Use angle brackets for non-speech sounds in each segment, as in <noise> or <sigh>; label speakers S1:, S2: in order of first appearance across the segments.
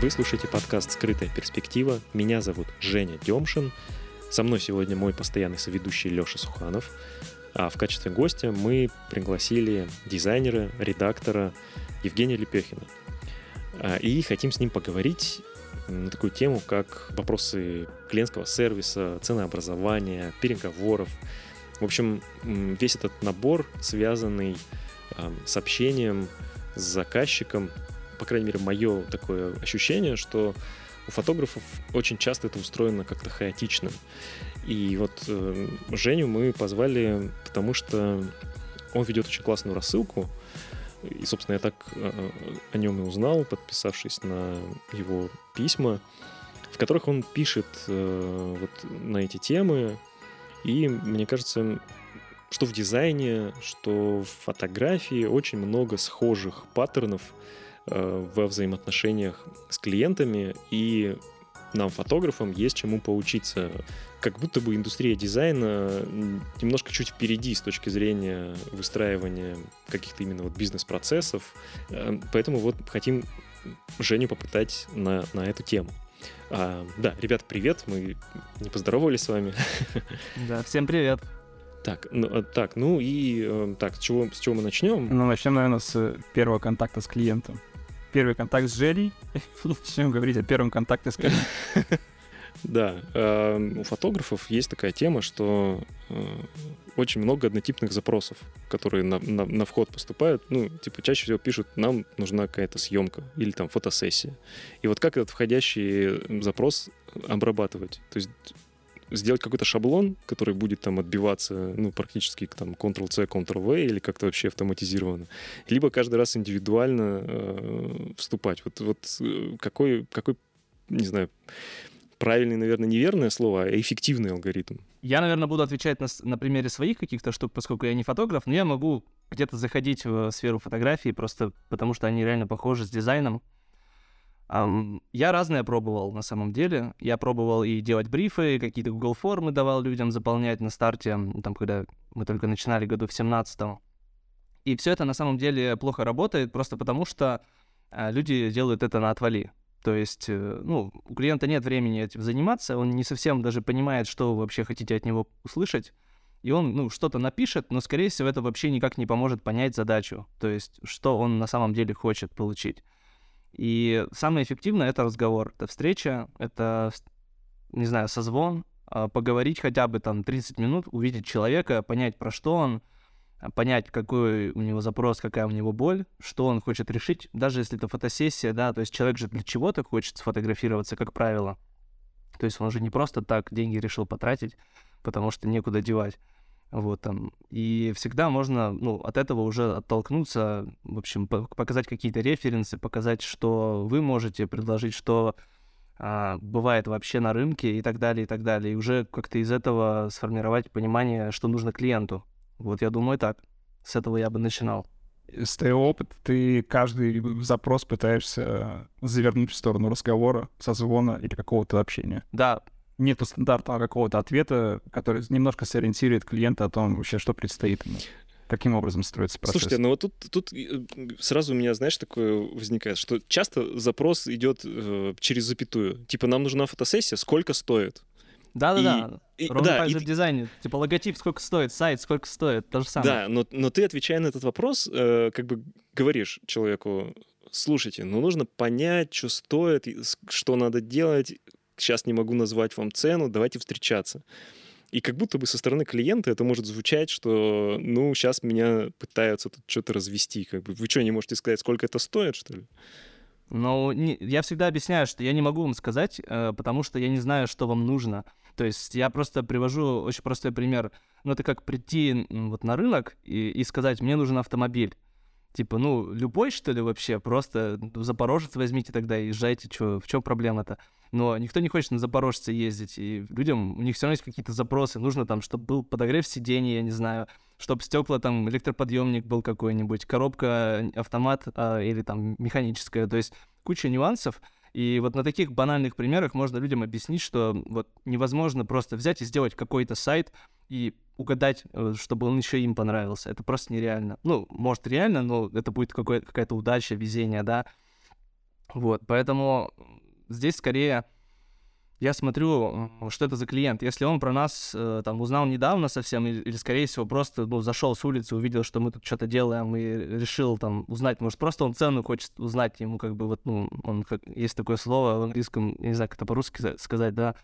S1: Вы слушаете подкаст «Скрытая перспектива». Меня зовут Женя Демшин. Со мной сегодня мой постоянный соведущий Леша Суханов. А в качестве гостя мы пригласили дизайнера, редактора Евгения Лепехина. А, и хотим с ним поговорить на такую тему, как вопросы клиентского сервиса, ценообразования, переговоров. В общем, весь этот набор, связанный с общением с заказчиком, по крайней мере, мое такое ощущение, что у фотографов очень часто это устроено как-то хаотично. И вот э, Женю мы позвали, потому что он ведет очень классную рассылку. И, собственно, я так э, о нем и узнал, подписавшись на его письма, в которых он пишет э, вот на эти темы. И мне кажется, что в дизайне, что в фотографии очень много схожих паттернов во взаимоотношениях с клиентами, и нам, фотографам, есть чему поучиться. Как будто бы индустрия дизайна немножко чуть впереди с точки зрения выстраивания каких-то именно вот бизнес-процессов. Э, поэтому вот хотим Женю попытать на, на эту тему. А, да, ребят, привет, мы не поздоровались с вами. <laughs>
S2: Да, всем привет.
S1: Так, ну, а, так, ну и э, так, с чего, с чего мы начнем?
S2: Ну, начнем, наверное, с первого контакта с клиентом. Первый контакт с Желей. <laughs> Начнем говорить о первом контакте с клиентом. <laughs>
S1: Да, э, у фотографов есть такая тема, что э, очень много однотипных запросов, которые на, на, на вход поступают. Ну, типа, чаще всего пишут, нам нужна какая-то съемка или там фотосессия. И вот как этот входящий запрос обрабатывать? То есть сделать какой-то шаблон, который будет там отбиваться, ну, практически там Ctrl-C, Ctrl-V или как-то вообще автоматизированно, либо каждый раз индивидуально э, вступать. Вот, вот э, какой, какой, не знаю, правильный, наверное, неверное слово, а эффективный алгоритм.
S2: Я, наверное, буду отвечать на, на примере своих каких-то штук, поскольку я не фотограф, но я могу где-то заходить в сферу фотографии просто потому, что они реально похожи с дизайном. Я разное пробовал на самом деле. Я пробовал и делать брифы, какие-то Google формы давал людям заполнять на старте, там, когда мы только начинали году в 17 -м. И все это на самом деле плохо работает, просто потому что а, люди делают это на отвали. То есть, э, ну, у клиента нет времени этим заниматься, он не совсем даже понимает, что вы вообще хотите от него услышать. И он, ну, что-то напишет, но, скорее всего, это вообще никак не поможет понять задачу. То есть, что он на самом деле хочет получить. И самое эффективное — это разговор, это встреча, это, не знаю, созвон, а, поговорить хотя бы там 30 минут, увидеть человека, понять, про что он, а, понять, какой у него запрос, какая у него боль, что он хочет решить, даже если это фотосессия, да, то есть человек же для чего-то хочет сфотографироваться, как правило. То есть он же не просто так деньги решил потратить, потому что некуда девать. Вот там. И всегда можно, ну, от этого уже оттолкнуться, в общем, показать какие-то референсы, показать, что вы можете предложить, что а, бывает вообще на рынке и так далее, и так далее. И уже как-то из этого сформировать понимание, что нужно клиенту. Вот я думаю так. С этого я бы начинал.
S3: С твоего опыта ты каждый запрос пытаешься завернуть в сторону разговора, созвона или какого-то общения.
S2: Да,
S3: нету стандартного какого-то ответа, который немножко сориентирует клиента о том вообще, что предстоит ему. Каким образом строится процесс?
S1: Слушайте, ну вот тут, тут э, сразу у меня, знаешь, такое возникает, что часто запрос идет э, через запятую. Типа, нам нужна фотосессия, сколько стоит?
S2: Да-да-да. Ровно да, так и... же в дизайне. Типа логотип сколько стоит, сайт сколько стоит, то же самое.
S1: Да, но, но ты, отвечая на этот вопрос, э, как бы говоришь человеку, слушайте, ну нужно понять, что стоит, что надо делать, сейчас не могу назвать вам цену, давайте встречаться. И как будто бы со стороны клиента это может звучать, что, ну, сейчас меня пытаются тут что-то развести. Как бы, вы что, не можете сказать, сколько это стоит, что ли?
S2: Ну, я всегда объясняю, что я не могу вам сказать, э, потому что я не знаю, что вам нужно. То есть я просто привожу очень простой пример. Ну, это как прийти вот на рынок и, и сказать, мне нужен автомобиль. Типа, ну, любой, что ли, вообще? Просто Запорожец возьмите тогда и езжайте, чё, в чем проблема-то? Но никто не хочет на Запорожце ездить, и людям, у них все равно есть какие-то запросы. Нужно там, чтобы был подогрев сидений, я не знаю, чтобы стекла там, электроподъемник был какой-нибудь, коробка, автомат а, или там механическая. То есть куча нюансов. И вот на таких банальных примерах можно людям объяснить, что вот невозможно просто взять и сделать какой-то сайт и угадать, э, чтобы он еще им понравился. Это просто нереально. Ну, может, реально, но это будет какая-то удача, везение, да. Вот, поэтому здесь скорее я смотрю, что это за клиент. Если он про нас э, там узнал недавно совсем, или, скорее всего просто ну, зашел с улицы, увидел, что мы тут что-то делаем и решил там узнать, может просто он цену хочет узнать, ему как бы вот, ну, он как, есть такое слово в английском, не знаю, как это по-русски сказать, да,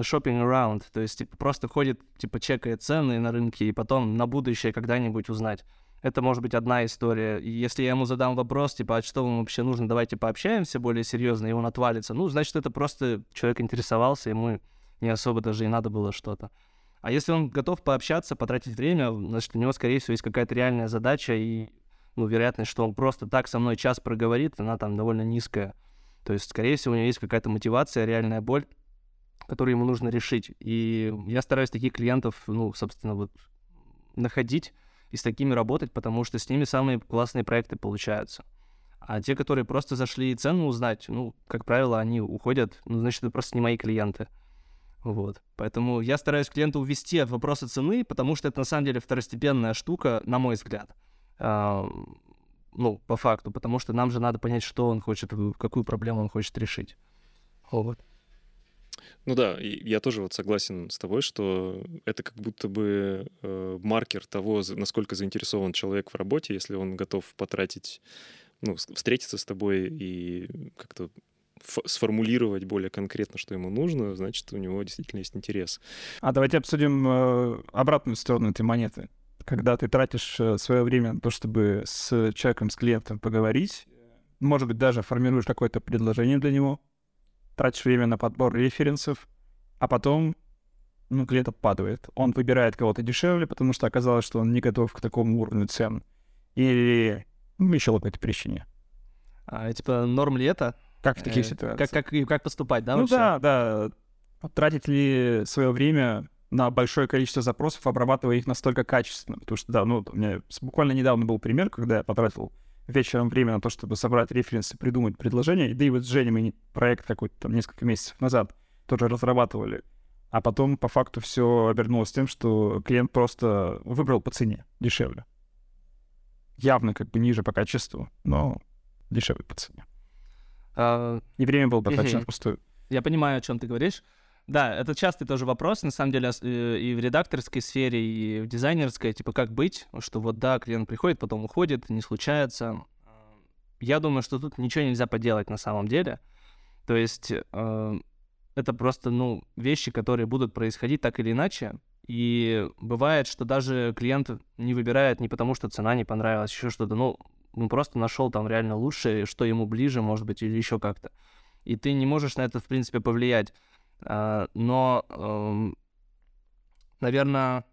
S2: shopping around, то есть типа, просто ходит, типа чекает цены на рынке и потом на будущее когда-нибудь узнать. Это может быть одна история. И если я ему задам вопрос, типа, а что вам вообще нужно, давайте пообщаемся более серьезно, и он отвалится, ну, значит, это просто человек интересовался, ему не особо даже и надо было что-то. А если он готов пообщаться, потратить время, значит, у него, скорее всего, есть какая-то реальная задача, и, ну, вероятность, что он просто так со мной час проговорит, она там довольно низкая. То есть, скорее всего, у него есть какая-то мотивация, реальная боль, которую ему нужно решить. И я стараюсь таких клиентов, ну, собственно, вот находить, и с такими работать, потому что с ними самые классные проекты получаются. А те, которые просто зашли цену узнать, ну, как правило, они уходят, ну, значит, это просто не мои клиенты. Вот. Поэтому я стараюсь клиента увести от вопроса цены, потому что это на самом деле второстепенная штука, на мой взгляд. А, ну, по факту, потому что нам же надо понять, что он хочет, какую проблему он хочет решить. Вот.
S1: Ну да, я тоже вот согласен с тобой, что это как будто бы э, маркер того, насколько заинтересован человек в работе, если он готов потратить, ну, встретиться с тобой и как-то сформулировать более конкретно, что ему нужно, значит, у него действительно есть интерес.
S3: А давайте обсудим э, обратную сторону этой монеты. Когда ты тратишь э, свое время на то, чтобы с человеком, с клиентом поговорить, может быть, даже формируешь какое-то предложение для него, тратишь время на подбор референсов, а потом ну, клиент отпадывает. Он выбирает кого-то дешевле, потому что оказалось, что он не готов к такому уровню цен. Или ну, еще по какой-то причине.
S2: А, типа, норм ли это?
S3: Как в таких э, ситуациях?
S2: Как, как, как поступать, да,
S3: Ну
S2: вообще?
S3: да, да. Тратить ли свое время на большое количество запросов, обрабатывая их настолько качественно? Потому что, да, ну, у меня буквально недавно был пример, когда я потратил вечером время на то, чтобы собрать референсы, придумать предложение. Да и вот с Женей мы проект какой-то там несколько месяцев назад тоже разрабатывали. А потом по факту все обернулось тем, что клиент просто выбрал по цене дешевле. Явно как бы ниже по качеству, но дешевле по цене. А... И время было потрачено впустую.
S2: Я понимаю, о чем ты говоришь. Да, это частый тоже вопрос, на самом деле, э, и в редакторской сфере, и в дизайнерской, типа, как быть, что вот, да, клиент приходит, потом уходит, не случается. Я думаю, что тут ничего нельзя поделать на самом деле. То есть э, это просто, ну, вещи, которые будут происходить так или иначе. И бывает, что даже клиент не выбирает не потому, что цена не понравилась, еще что-то, ну, он просто нашел там реально лучшее, что ему ближе, может быть, или еще как-то. И ты не можешь на это, в принципе, повлиять. А, но, эм, наверное,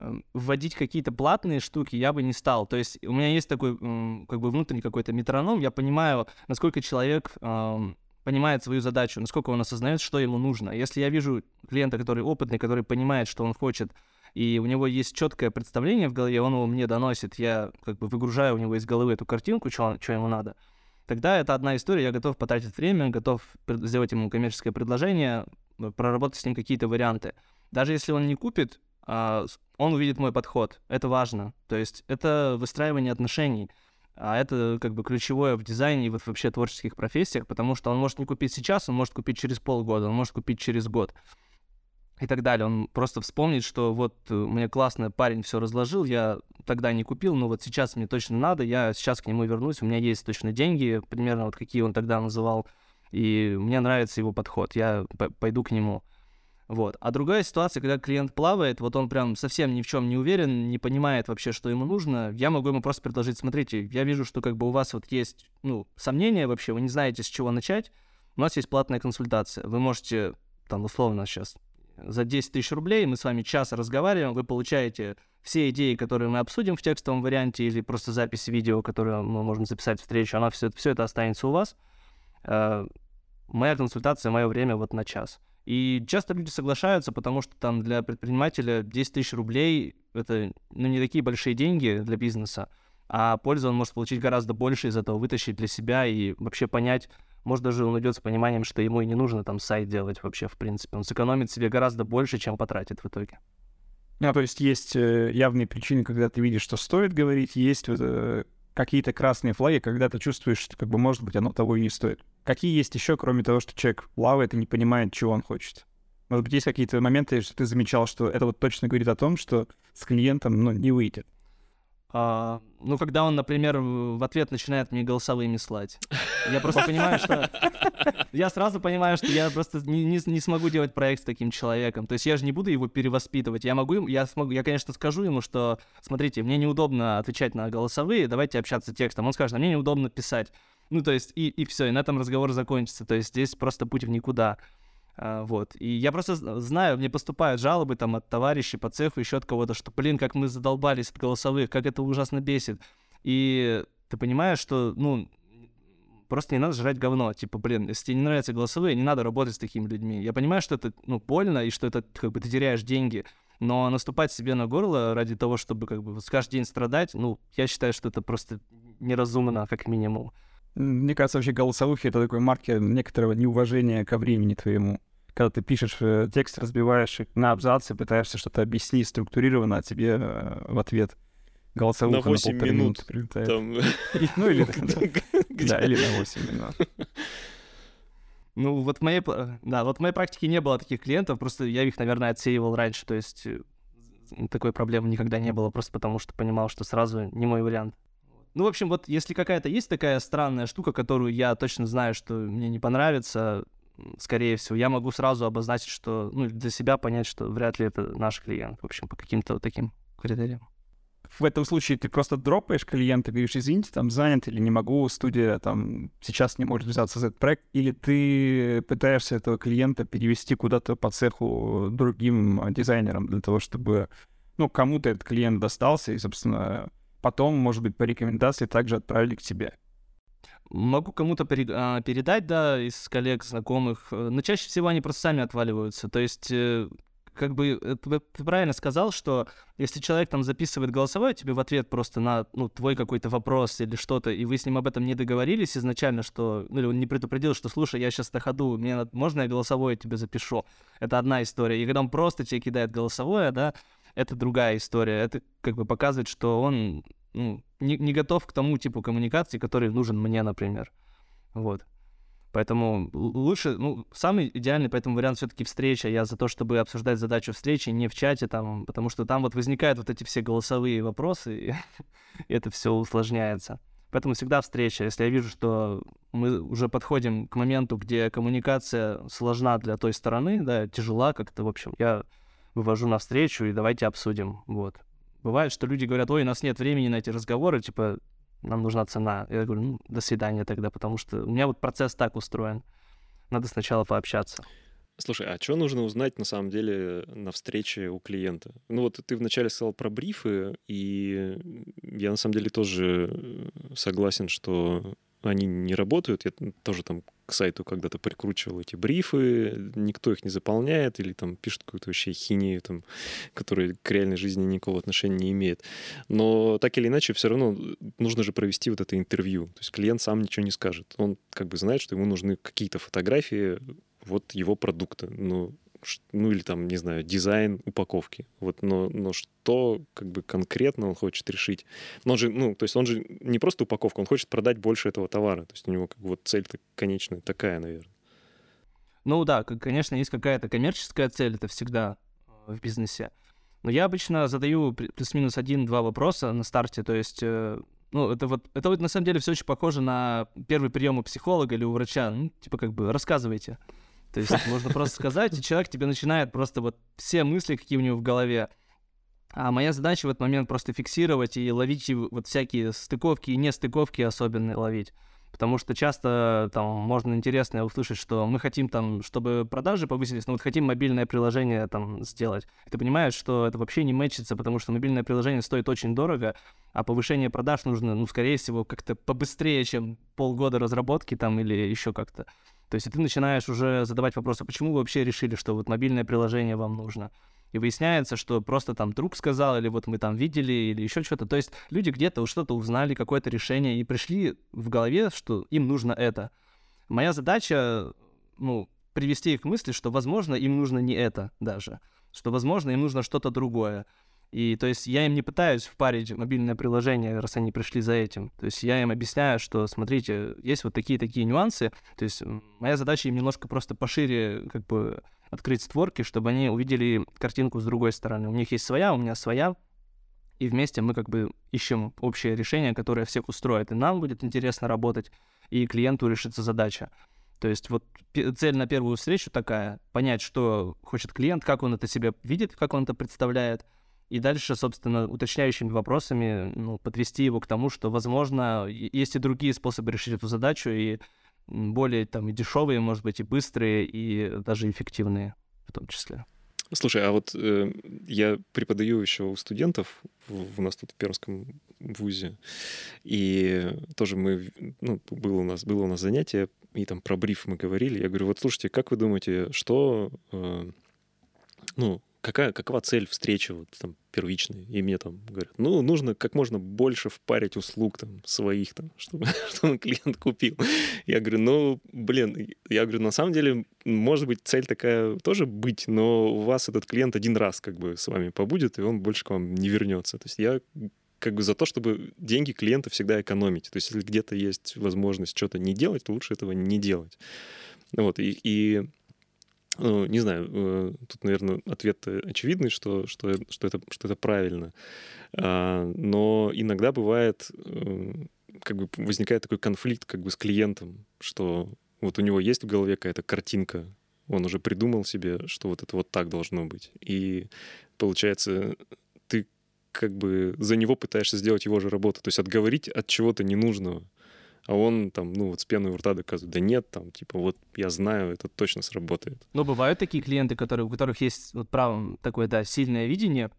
S2: эм, вводить какие-то платные штуки я бы не стал. То есть у меня есть такой как бы внутренний какой-то метроном, я понимаю, насколько человек эм, понимает свою задачу, насколько он осознает, что ему нужно. Если я вижу клиента, который опытный, который понимает, что он хочет, и у него есть четкое представление в голове, он его мне доносит, я как бы выгружаю у него из головы эту картинку, что, ему надо — тогда это одна история, я готов потратить время, готов сделать ему коммерческое предложение, э, проработать с ним какие-то варианты. Даже если он не купит, а, он увидит мой подход. Это важно. То есть это выстраивание отношений. А это как бы ключевое в дизайне и вот вообще творческих профессиях, потому что он может не купить сейчас, он может купить через полгода, он может купить через год и так далее. Он просто вспомнит, что вот э, мне классно парень все разложил, я тогда не купил, но вот сейчас мне точно надо, я сейчас к нему вернусь, у меня есть точно деньги, примерно вот какие он тогда называл, и мне нравится его подход, я пойду к нему. Вот. А другая ситуация, когда клиент плавает, вот он прям совсем ни в чем не уверен, не понимает вообще, что ему нужно, я могу ему просто предложить, смотрите, я вижу, что как бы у вас вот есть, ну, сомнения вообще, вы не знаете, с чего начать, у нас есть платная консультация, вы можете, там, условно сейчас, за 10 тысяч рублей мы с вами час разговариваем, вы получаете все идеи, которые мы обсудим в текстовом варианте или просто запись видео, которую мы можем записать встречу, она все, все это останется у вас. Э, моя консультация, мое время вот на час. И часто люди соглашаются, потому что там для предпринимателя 10 тысяч рублей — это ну, не такие большие деньги для бизнеса, а пользу он может получить гораздо больше из этого, вытащить для себя и вообще понять, может, даже он идет с пониманием, что ему и не нужно там сайт делать вообще, в принципе. Он сэкономит себе гораздо больше, чем потратит в итоге.
S3: А, то есть есть э, явные причины, когда ты видишь, что стоит говорить, есть вот, э, какие-то красные флаги, когда ты чувствуешь, что, как бы, может быть, оно того и не стоит? Какие есть еще, кроме того, что человек плавает и не понимает, чего он хочет? Может быть, есть какие-то моменты, что ты замечал, что это вот точно говорит о том, что с клиентом, ну, не выйдет?
S2: А, ну, когда он, например, в ответ начинает мне голосовыми слать. Я просто <laughs> понимаю, что... Я сразу понимаю, что я просто не, не, не смогу делать проект с таким человеком. То есть я же не буду его перевоспитывать. Я могу, я смогу, я, конечно, скажу ему, что, смотрите, мне неудобно отвечать на голосовые, давайте общаться текстом. Он скажет, а мне неудобно писать. Ну, то есть, и, и все, и на этом разговор закончится. То есть здесь просто путь в никуда. А, вот. И я просто знаю, мне поступают жалобы там от товарищей по цеху, еще от кого-то, что, блин, как мы задолбались от голосовых, как это ужасно бесит. И ты понимаешь, что, ну, просто не надо жрать говно. Типа, блин, если тебе не нравятся голосовые, не надо работать с такими людьми. Я понимаю, что это, ну, больно, и что это, как бы, ты теряешь деньги, но наступать себе на горло ради того, чтобы, как бы, каждый день страдать, ну, я считаю, что это просто неразумно, как минимум.
S3: Мне кажется, вообще голосовухи — это такой маркер некоторого неуважения ко времени твоему. Когда ты пишешь э, текст, разбиваешь на абзацы, пытаешься что-то объяснить структурированно, а тебе э, в ответ голосовуха на, 8 на минут прилетает. Там... Ну или... <laughs> Да, или на 8 минут.
S2: Ну, вот в моей, да, вот в моей практике не было таких клиентов, просто я их, наверное, отсеивал раньше, то есть э, такой проблемы никогда не было, просто потому что понимал, что сразу не мой вариант. Ну, в общем, вот если какая-то есть такая странная штука, которую я точно знаю, что мне не понравится, скорее всего, я могу сразу обозначить, что, ну, для себя понять, что вряд ли это наш клиент, в общем, по каким-то вот таким критериям.
S3: В этом случае ты просто дропаешь клиента, говоришь, извините, там занят или не могу, студия там сейчас не может взяться за этот проект, или ты пытаешься этого клиента перевести куда-то по цеху другим дизайнерам для того, чтобы, ну, кому-то этот клиент достался, и, собственно, потом, может быть, по рекомендации также отправили к тебе.
S2: Могу кому-то пере, а, передать, да, из коллег, знакомых, э, но чаще всего они просто сами отваливаются. То есть, э, как бы, э, ты, правильно сказал, что если человек там записывает голосовое тебе в ответ просто на, ну, твой какой-то вопрос или что-то, и вы с ним об этом не договорились изначально, что, ну, или он не предупредил, что, слушай, я сейчас на ходу, мне надо, можно я голосовое тебе запишу? Это одна история. И когда он просто тебе кидает голосовое, да, это другая история. Это как бы показывает, что он ну, не, не готов к тому типу коммуникации, который нужен мне, например. Вот. Поэтому лучше, ну, самый идеальный поэтому вариант все-таки встреча. Я за то, чтобы обсуждать задачу встречи не в чате, там, потому что там вот возникают вот эти все голосовые вопросы, <laughs> и, это все усложняется. Поэтому всегда встреча. Если я вижу, что мы уже подходим к моменту, где коммуникация сложна для той стороны, да, тяжела как-то, в общем, я вывожу на встречу и давайте обсудим. Вот. Бывает, что люди говорят, ой, у нас нет времени на эти разговоры, типа, нам нужна цена. Я говорю, ну, до свидания тогда, потому что у меня вот процесс так устроен. Надо сначала пообщаться.
S1: Слушай, а что нужно узнать на самом деле на встрече у клиента? Ну вот ты вначале сказал про брифы, и я на самом деле тоже согласен, что они не работают. Я тоже там к сайту когда-то прикручивал эти брифы, никто их не заполняет или там пишет какую-то вообще хинею, там, которая к реальной жизни никакого отношения не имеет. Но так или иначе, все равно нужно же провести вот это интервью. То есть клиент сам ничего не скажет. Он как бы знает, что ему нужны какие-то фотографии вот его продукта. Ну, ну или там, не знаю, дизайн упаковки. Вот, но, но что как бы конкретно он хочет решить? Но он же, ну, то есть он же не просто упаковка, он хочет продать больше этого товара. То есть у него как бы вот цель-то конечная такая, наверное.
S2: Ну да, конечно, есть какая-то коммерческая цель, это всегда э, в бизнесе. Но я обычно задаю плюс-минус один-два вопроса на старте, то есть э, ну, это вот, это вот на самом деле все очень похоже на первый прием у психолога или у врача. Ну, типа, как бы, рассказывайте. То есть можно просто сказать, и человек тебе начинает просто вот все мысли, какие у него в голове. А моя задача в этот момент просто фиксировать и ловить вот всякие стыковки и нестыковки особенно ловить. Потому что часто там можно интересно услышать, что мы хотим там, чтобы продажи повысились, но вот хотим мобильное приложение там сделать. Ты понимаешь, что это вообще не мэчится, потому что мобильное приложение стоит очень дорого, а повышение продаж нужно, ну, скорее всего, как-то побыстрее, чем полгода разработки там или еще как-то. То есть ты начинаешь уже задавать вопросы, а почему вы вообще решили, что вот мобильное приложение вам нужно? И выясняется, что просто там друг сказал, или вот мы там видели, или еще что-то. То есть люди где-то что-то узнали, какое-то решение, и пришли в голове, что им нужно это. Моя задача, ну, привести их к мысли, что, возможно, им нужно не это даже, что, возможно, им нужно что-то другое. И то есть я им не пытаюсь впарить мобильное приложение, раз они пришли за этим. То есть я им объясняю, что, смотрите, есть вот такие-такие нюансы. То есть моя задача им немножко просто пошире как бы открыть створки, чтобы они увидели картинку с другой стороны. У них есть своя, у меня своя, и вместе мы как бы ищем общее решение, которое всех устроит. И нам будет интересно работать, и клиенту решится задача. То есть вот цель на первую встречу такая, понять, что хочет клиент, как он это себе видит, как он это представляет, и дальше, собственно, уточняющими вопросами ну, подвести его к тому, что, возможно, есть и другие способы решить эту задачу, и более там и дешевые, может быть, и быстрые, и даже эффективные в том числе.
S1: Слушай, а вот э, я преподаю еще у студентов, в, у нас тут в Пермском вузе, и тоже мы, ну, было у нас, было у нас занятие, и там про бриф мы говорили, я говорю, вот слушайте, как вы думаете, что, э, ну, какая, какова цель встречи вот, там, первичной? И мне там говорят, ну, нужно как можно больше впарить услуг там, своих, там, <laughs> чтобы, чтобы клиент купил. Я говорю, ну, блин, я говорю, на самом деле, может быть, цель такая тоже быть, но у вас этот клиент один раз как бы с вами побудет, и он больше к вам не вернется. То есть я как бы за то, чтобы деньги клиента всегда экономить. То есть если где-то есть возможность что-то не делать, то лучше этого не делать. Вот, и, и ну, не знаю, э, тут, наверное, ответ очевидный, что, что, что, это, что это правильно. А, но иногда бывает, э, как бы возникает такой конфликт как бы с клиентом, что вот у него есть в голове какая-то картинка, он уже придумал себе, что вот это вот так должно быть. И получается, ты как бы за него пытаешься сделать его же работу, то есть отговорить от чего-то ненужного а он там, ну, вот с пеной у рта доказывает, да нет, там, типа, вот я знаю, это точно сработает.
S2: Но бывают такие клиенты, которые, у которых есть вот право такое, да, сильное видение,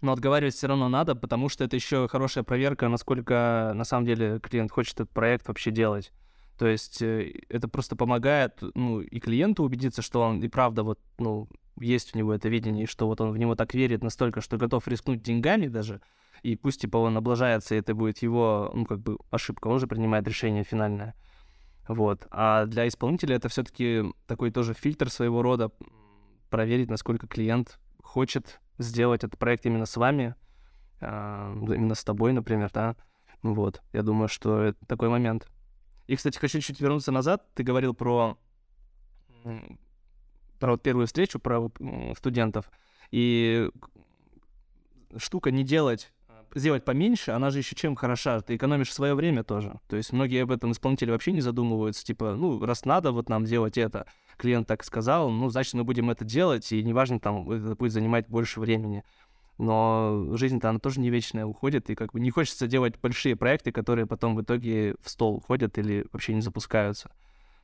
S2: но отговаривать все равно надо, потому что это еще хорошая проверка, насколько на самом деле клиент хочет этот проект вообще делать. То есть э, это просто помогает, ну, и клиенту убедиться, что он и правда вот, ну, есть у него это видение, и что вот он в него так верит настолько, что готов рискнуть деньгами даже, и пусть, типа, он облажается, и это будет его, ну, как бы, ошибка, он же принимает решение финальное. Вот. А для исполнителя это все-таки такой тоже фильтр своего рода, проверить, насколько клиент хочет сделать этот проект именно с вами, а, именно с тобой, например, да. Вот. Я думаю, что это такой момент. И, кстати, хочу чуть вернуться назад. Ты говорил про, про вот первую встречу, про студентов. И штука не делать сделать поменьше, она же еще чем хороша? Ты экономишь свое время тоже. То есть многие об этом исполнители вообще не задумываются. Типа, ну, раз надо вот нам делать это, клиент так сказал, ну, значит, мы будем это делать, и неважно, там, это будет занимать больше времени. Но жизнь-то, она тоже не вечная, уходит, и как бы не хочется делать большие проекты, которые потом в итоге в стол уходят или вообще не запускаются,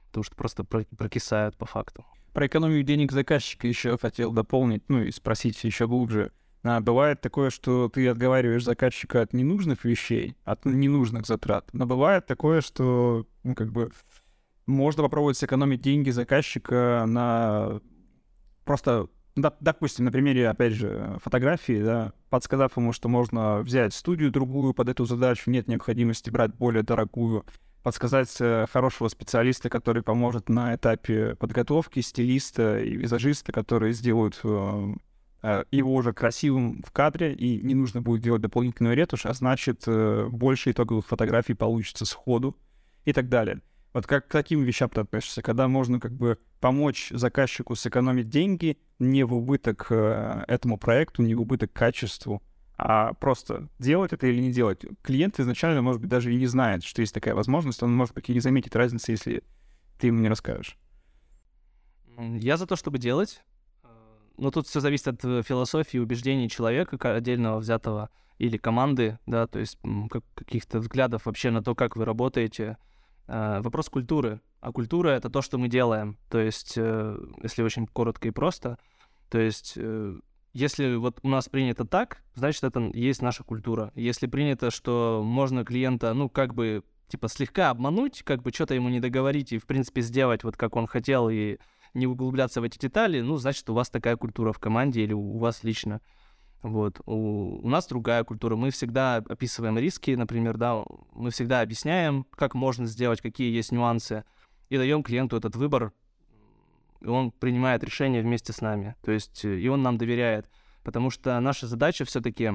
S2: потому что просто прокисают по факту.
S3: Про экономию денег заказчика еще хотел дополнить, ну и спросить еще глубже. А бывает такое, что ты отговариваешь заказчика от ненужных вещей, от ненужных затрат. Но бывает такое, что, ну, как бы, можно попробовать сэкономить деньги заказчика на просто, допустим, на примере, опять же, фотографии, да, подсказав ему, что можно взять студию другую под эту задачу, нет необходимости брать более дорогую, подсказать э, хорошего специалиста, который поможет на этапе подготовки, стилиста и визажиста, которые сделают Э, его уже красивым в кадре, и не нужно будет делать дополнительную ретушь, а значит, э, больше итоговых фотографий получится сходу и так далее. Вот как к таким вещам ты относишься, когда можно как бы помочь заказчику сэкономить деньги не в убыток э, этому проекту, не в убыток качеству, а просто делать это или не делать. Клиент изначально, может быть, даже и не знает, что есть такая возможность, он, может быть, и не заметит разницы, если ты ему не расскажешь.
S2: Я за то, чтобы делать. Ну, тут все зависит от э, философии, убеждений человека отдельного взятого или команды, да, то есть как, каких-то взглядов вообще на то, как вы работаете. Э, вопрос культуры. А культура — это то, что мы делаем. То есть, э, если очень коротко и просто, то есть э, если вот у нас принято так, значит, это есть наша культура. Если принято, что можно клиента, ну, как бы, типа, слегка обмануть, как бы что-то ему не договорить и, в принципе, сделать вот как он хотел и не углубляться в эти детали, ну, значит, у вас такая культура в команде или у вас лично. Вот. У, у нас другая культура. Мы всегда описываем риски, например, да, мы всегда объясняем, как можно сделать, какие есть нюансы, и даем клиенту этот выбор, и он принимает решение вместе с нами. То есть, и он нам доверяет. Потому что наша задача все-таки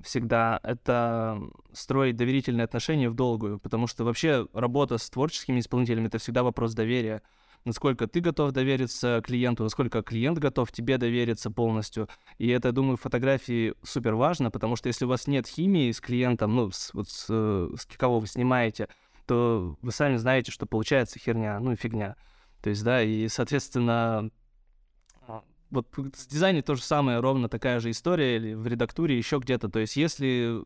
S2: всегда это строить доверительные отношения в долгую, потому что вообще работа с творческими исполнителями это всегда вопрос доверия. Насколько ты готов довериться клиенту, насколько клиент готов тебе довериться полностью. И это, я думаю, в фотографии супер важно, потому что если у вас нет химии с клиентом, ну, с, вот с, с кого вы снимаете, то вы сами знаете, что получается херня, ну и фигня. То есть, да, и, соответственно, вот с дизайне то же самое, ровно такая же история, или в редактуре, еще где-то. То есть если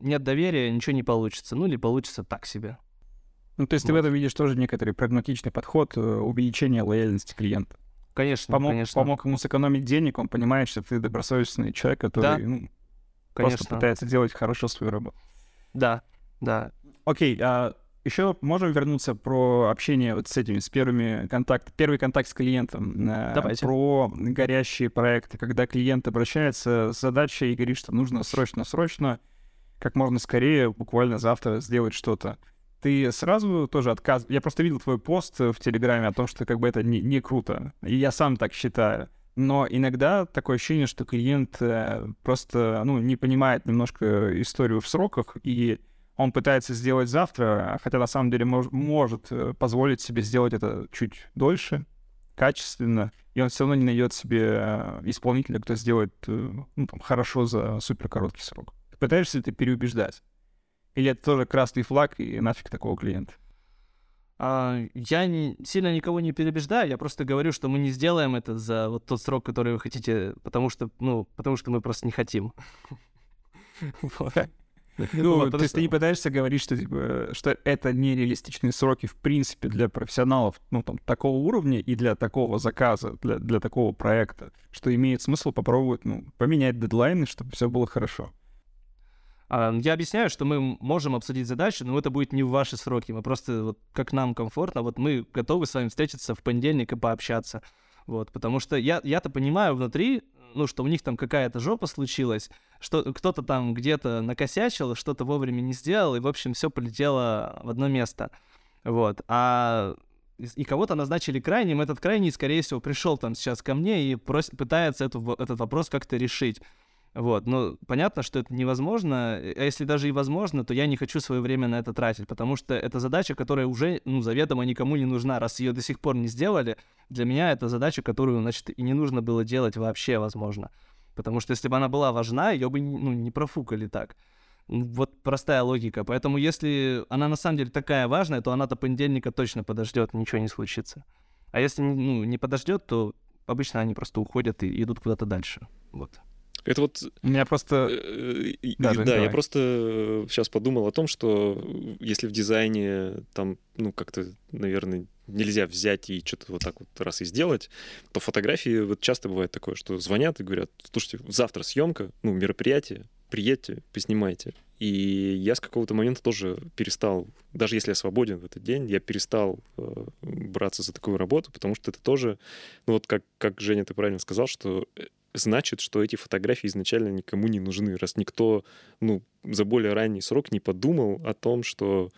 S2: нет доверия, ничего не получится. Ну или получится так себе.
S3: Ну, то есть вот. ты в этом видишь тоже некоторый прагматичный подход, э, увеличение лояльности клиента.
S2: Конечно,
S3: помог,
S2: конечно.
S3: Помог ему сэкономить денег, он понимает, что ты добросовестный человек, который да? ну, просто пытается делать хорошо свою работу.
S2: Да, да.
S3: Окей, а еще можем вернуться про общение вот с этими, с первыми контакт, первый контакт с клиентом.
S2: Э, Давайте.
S3: Про горящие проекты, когда клиент обращается с задачей и говорит, что нужно срочно-срочно, как можно скорее, буквально завтра сделать что-то. Ты сразу тоже отказ... Я просто видел твой пост в Телеграме о том, что как бы это не, не круто. И я сам так считаю. Но иногда такое ощущение, что клиент э, просто ну, не понимает немножко историю в сроках и он пытается сделать завтра, хотя на самом деле мож, может э, позволить себе сделать это чуть дольше, качественно, и он все равно не найдет себе э, исполнителя, кто сделает э, ну, там, хорошо за супер короткий срок. Пытаешься ты переубеждать? Или это тоже красный флаг и нафиг такого клиента?
S2: А, я не, сильно никого не переубеждаю, я просто говорю, что мы не сделаем это за вот тот срок, который вы хотите, потому что, ну, потому что мы просто не хотим.
S3: Ну, то есть ты не пытаешься говорить, что, типа, что это нереалистичные сроки, в принципе, для профессионалов, ну, там, такого уровня и для такого заказа, для, для такого проекта, что имеет смысл попробовать, ну, поменять дедлайны, чтобы все было хорошо.
S2: А, я объясняю, что мы можем обсудить задачи, но это будет не в ваши сроки. Мы просто, вот, как нам комфортно, вот мы готовы с вами встретиться в понедельник и пообщаться. Вот, потому что я, я-то понимаю внутри, ну, что у них там какая-то жопа случилась, что кто-то там где-то накосячил, что-то вовремя не сделал, и, в общем, все полетело в одно место. Вот. А и кого-то назначили крайним, этот крайний, скорее всего, пришел там сейчас ко мне и просит, пытается эту, этот вопрос как-то решить. Вот, ну, понятно, что это невозможно, а если даже и возможно, то я не хочу свое время на это тратить, потому что это задача, которая уже, ну, заведомо никому не нужна, раз ее до сих пор не сделали, для меня это задача, которую, значит, и не нужно было делать вообще, возможно. Потому что если бы она была важна, ее бы, ну, не профукали так. Вот простая логика. Поэтому если она на самом деле такая важная, то она до понедельника точно подождет, ничего не случится. А если ну, не подождет, то обычно они просто уходят и идут куда-то дальше. Вот.
S1: Это вот...
S3: У меня просто...
S1: Э, да, да я просто сейчас подумал о том, что если в дизайне там, ну, как-то, наверное, нельзя взять и что-то вот так вот раз и сделать, то фотографии вот часто бывает такое, что звонят и говорят, слушайте, завтра съемка, ну, мероприятие, приедьте, поснимайте. И я с какого-то момента тоже перестал, даже если я свободен в этот день, я перестал э, браться за такую работу, потому что это тоже, ну вот как, как Женя, ты правильно сказал, что э, значит, что эти фотографии изначально никому не нужны, раз никто ну, за более ранний срок не подумал о том, что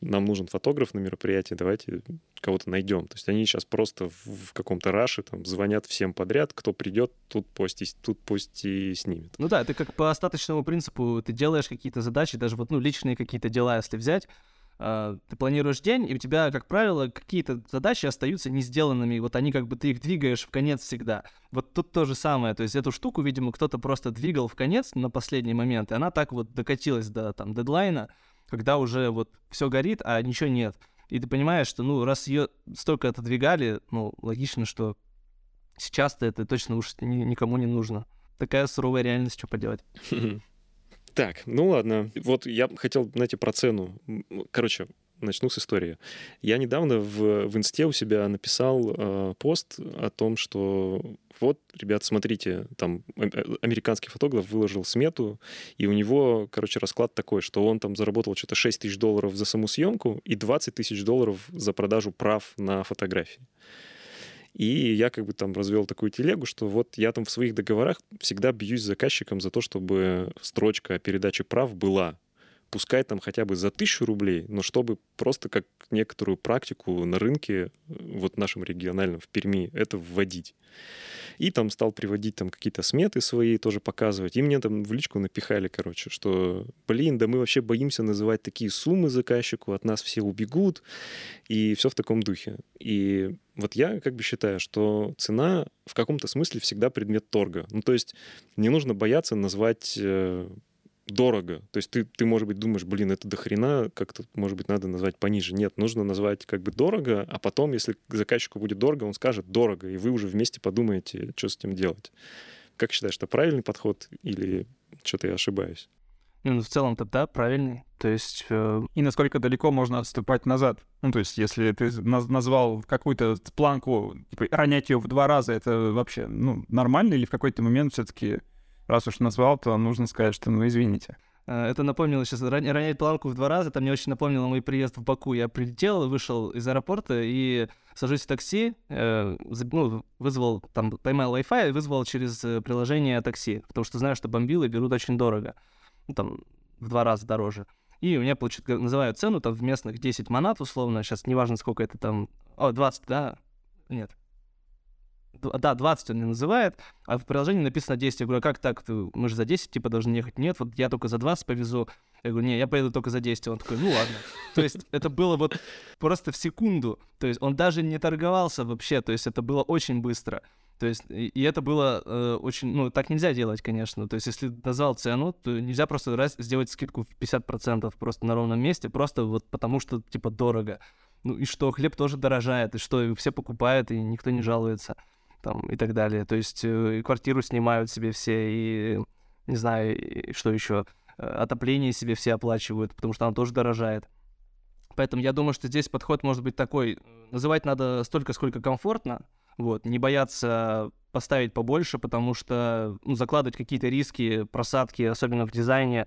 S1: нам нужен фотограф на мероприятии, давайте кого-то найдем. То есть они сейчас просто в, в каком-то раше там звонят всем подряд, кто придет, тут пусть и, тут пусть и снимет.
S2: Ну да, это как по остаточному принципу, ты делаешь какие-то задачи, даже вот ну личные какие-то дела, если взять, ты планируешь день, и у тебя, как правило, какие-то задачи остаются не сделанными, вот они как бы ты их двигаешь в конец всегда. Вот тут то же самое, то есть эту штуку, видимо, кто-то просто двигал в конец на последний момент, и она так вот докатилась до там дедлайна, когда уже вот все горит, а ничего нет. И ты понимаешь, что, ну, раз ее столько отодвигали, ну, логично, что сейчас-то это точно уж никому не нужно. Такая суровая реальность, что поделать. <laughs>
S1: Так, ну ладно. Вот я хотел, знаете, про цену. Короче, начну с истории. Я недавно в, в инсте у себя написал э, пост о том, что вот, ребят, смотрите, там э, американский фотограф выложил смету, и у него, короче, расклад такой, что он там заработал что-то 6 тысяч долларов за саму съемку и 20 тысяч долларов за продажу прав на фотографии. И я как бы там развел такую телегу, что вот я там в своих договорах всегда бьюсь с заказчиком за то, чтобы строчка о передаче прав была. Пускай там хотя бы за тысячу рублей, но чтобы просто как некоторую практику на рынке, э, вот нашем региональном, в Перми, это вводить. И там стал приводить там какие-то сметы свои, тоже показывать. И мне там в личку напихали, короче, что, блин, да мы вообще боимся называть такие суммы заказчику, от нас все убегут, и все в таком духе. И вот я как бы считаю, что цена в каком-то смысле всегда предмет торга. Ну, то есть не нужно бояться назвать э, дорого. То есть ты, ты, может быть, думаешь, блин, это до хрена, как-то, может быть, надо назвать пониже. Нет, нужно назвать как бы дорого, а потом, если заказчику будет дорого, он скажет дорого, и вы уже вместе подумаете, что с этим делать. Как считаешь, это правильный подход или что-то я ошибаюсь?
S2: Ну, в целом-то да, правильный. То есть... Э...
S3: И насколько далеко можно отступать назад? Ну, то есть, если ты назвал какую-то планку, типа, ронять ее в два раза, это вообще, ну, нормально или в какой-то момент все-таки раз уж назвал, то нужно сказать, что ну извините.
S2: Э, это напомнило сейчас, ронять планку в два раза, это мне очень напомнило мой приезд в Баку. Я прилетел, вышел из аэропорта и сажусь в такси, э, ну, вызвал, там, поймал Wi-Fi вызвал через э, приложение такси, потому что знаю, что бомбилы берут очень дорого, ну, там, в два раза дороже. И у меня, получается, называют цену, там, в местных 10 монат, условно, сейчас неважно, сколько это там, о, 20, да, нет, да, 20 он не называет, а в приложении написано 10. Я говорю, а как так? Мы же за 10 типа должны ехать. Нет, вот я только за 20 повезу. Я говорю, не, я поеду только за 10. Он такой, ну ладно. То есть это было вот просто в секунду. То есть он даже не торговался вообще. То есть это было очень быстро. То есть, и, это было э, очень, ну, так нельзя делать, конечно. То есть, если назвал цену, то нельзя просто раз сделать скидку в 50% просто на ровном месте, просто вот потому что, типа, дорого. Ну и что, хлеб тоже дорожает, и что, и все покупают, и никто не жалуется там, и так далее. То есть э, и квартиру снимают себе все, и, не знаю, и что еще, э, отопление себе все оплачивают, потому что оно тоже дорожает. Поэтому я думаю, что здесь подход может быть такой, называть надо столько, сколько комфортно, вот, не бояться поставить побольше, потому что ну, закладывать какие-то риски, просадки, особенно в дизайне,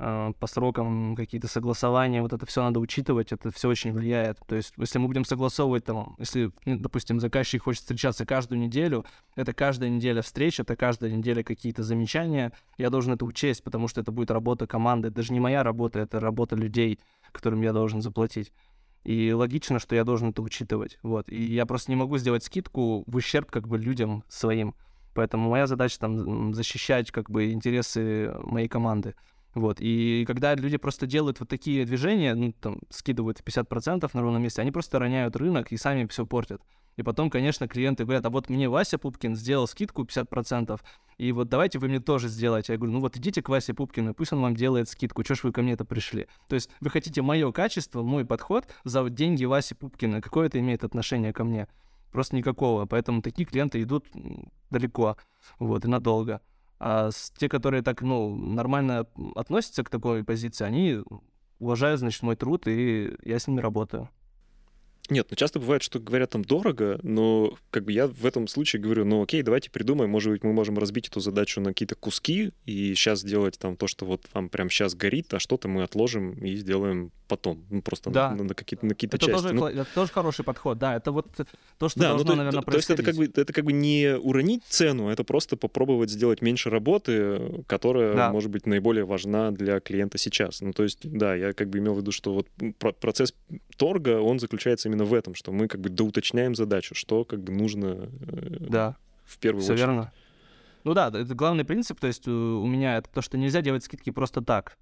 S2: по срокам какие-то согласования, вот это все надо учитывать, это все очень влияет. То есть, если мы будем согласовывать, там, если, ну, допустим, заказчик хочет встречаться каждую неделю, это каждая неделя встреч, это каждая неделя какие-то замечания, я должен это учесть, потому что это будет работа команды, это даже не моя работа, это работа людей, которым я должен заплатить. И логично, что я должен это учитывать. Вот. И я просто не могу сделать скидку в ущерб как бы людям своим. Поэтому моя задача там защищать как бы интересы моей команды. Вот, и когда люди просто делают вот такие движения, ну, там, скидывают 50% на ровном месте, они просто роняют рынок и сами все портят. И потом, конечно, клиенты говорят, а вот мне Вася Пупкин сделал скидку 50%, и вот давайте вы мне тоже сделаете. Я говорю, ну вот идите к Васе Пупкину, пусть он вам делает скидку, что ж вы ко мне это пришли? То есть вы хотите мое качество, мой подход за деньги Васи Пупкина, какое это имеет отношение ко мне? Просто никакого, поэтому такие клиенты идут далеко, вот, и надолго. А те, которые так, ну, нормально относятся к такой позиции, они уважают, значит, мой труд, и я с ними работаю.
S1: Нет, ну часто бывает, что говорят там дорого, но как бы я в этом случае говорю, ну окей, давайте придумаем, может быть, мы можем разбить эту задачу на какие-то куски и сейчас сделать там то, что вот вам прям сейчас горит, а что-то мы отложим и сделаем потом, ну просто
S2: да.
S1: на, на какие-то, на какие-то
S2: это
S1: части.
S2: Тоже,
S1: ну,
S2: это тоже хороший подход, да, это вот то, что да, должно,
S1: ну, то,
S2: наверное,
S1: то, то есть это как, бы, это как бы не уронить цену, это просто попробовать сделать меньше работы, которая, да. может быть, наиболее важна для клиента сейчас. Ну то есть, да, я как бы имел в виду, что вот процесс торга, он заключается именно в этом, что мы как бы доуточняем задачу, что как бы нужно
S2: э, да.
S1: в первую
S2: Все
S1: очередь.
S2: верно. Ну да, это главный принцип, то есть у меня это то, что нельзя делать скидки просто так.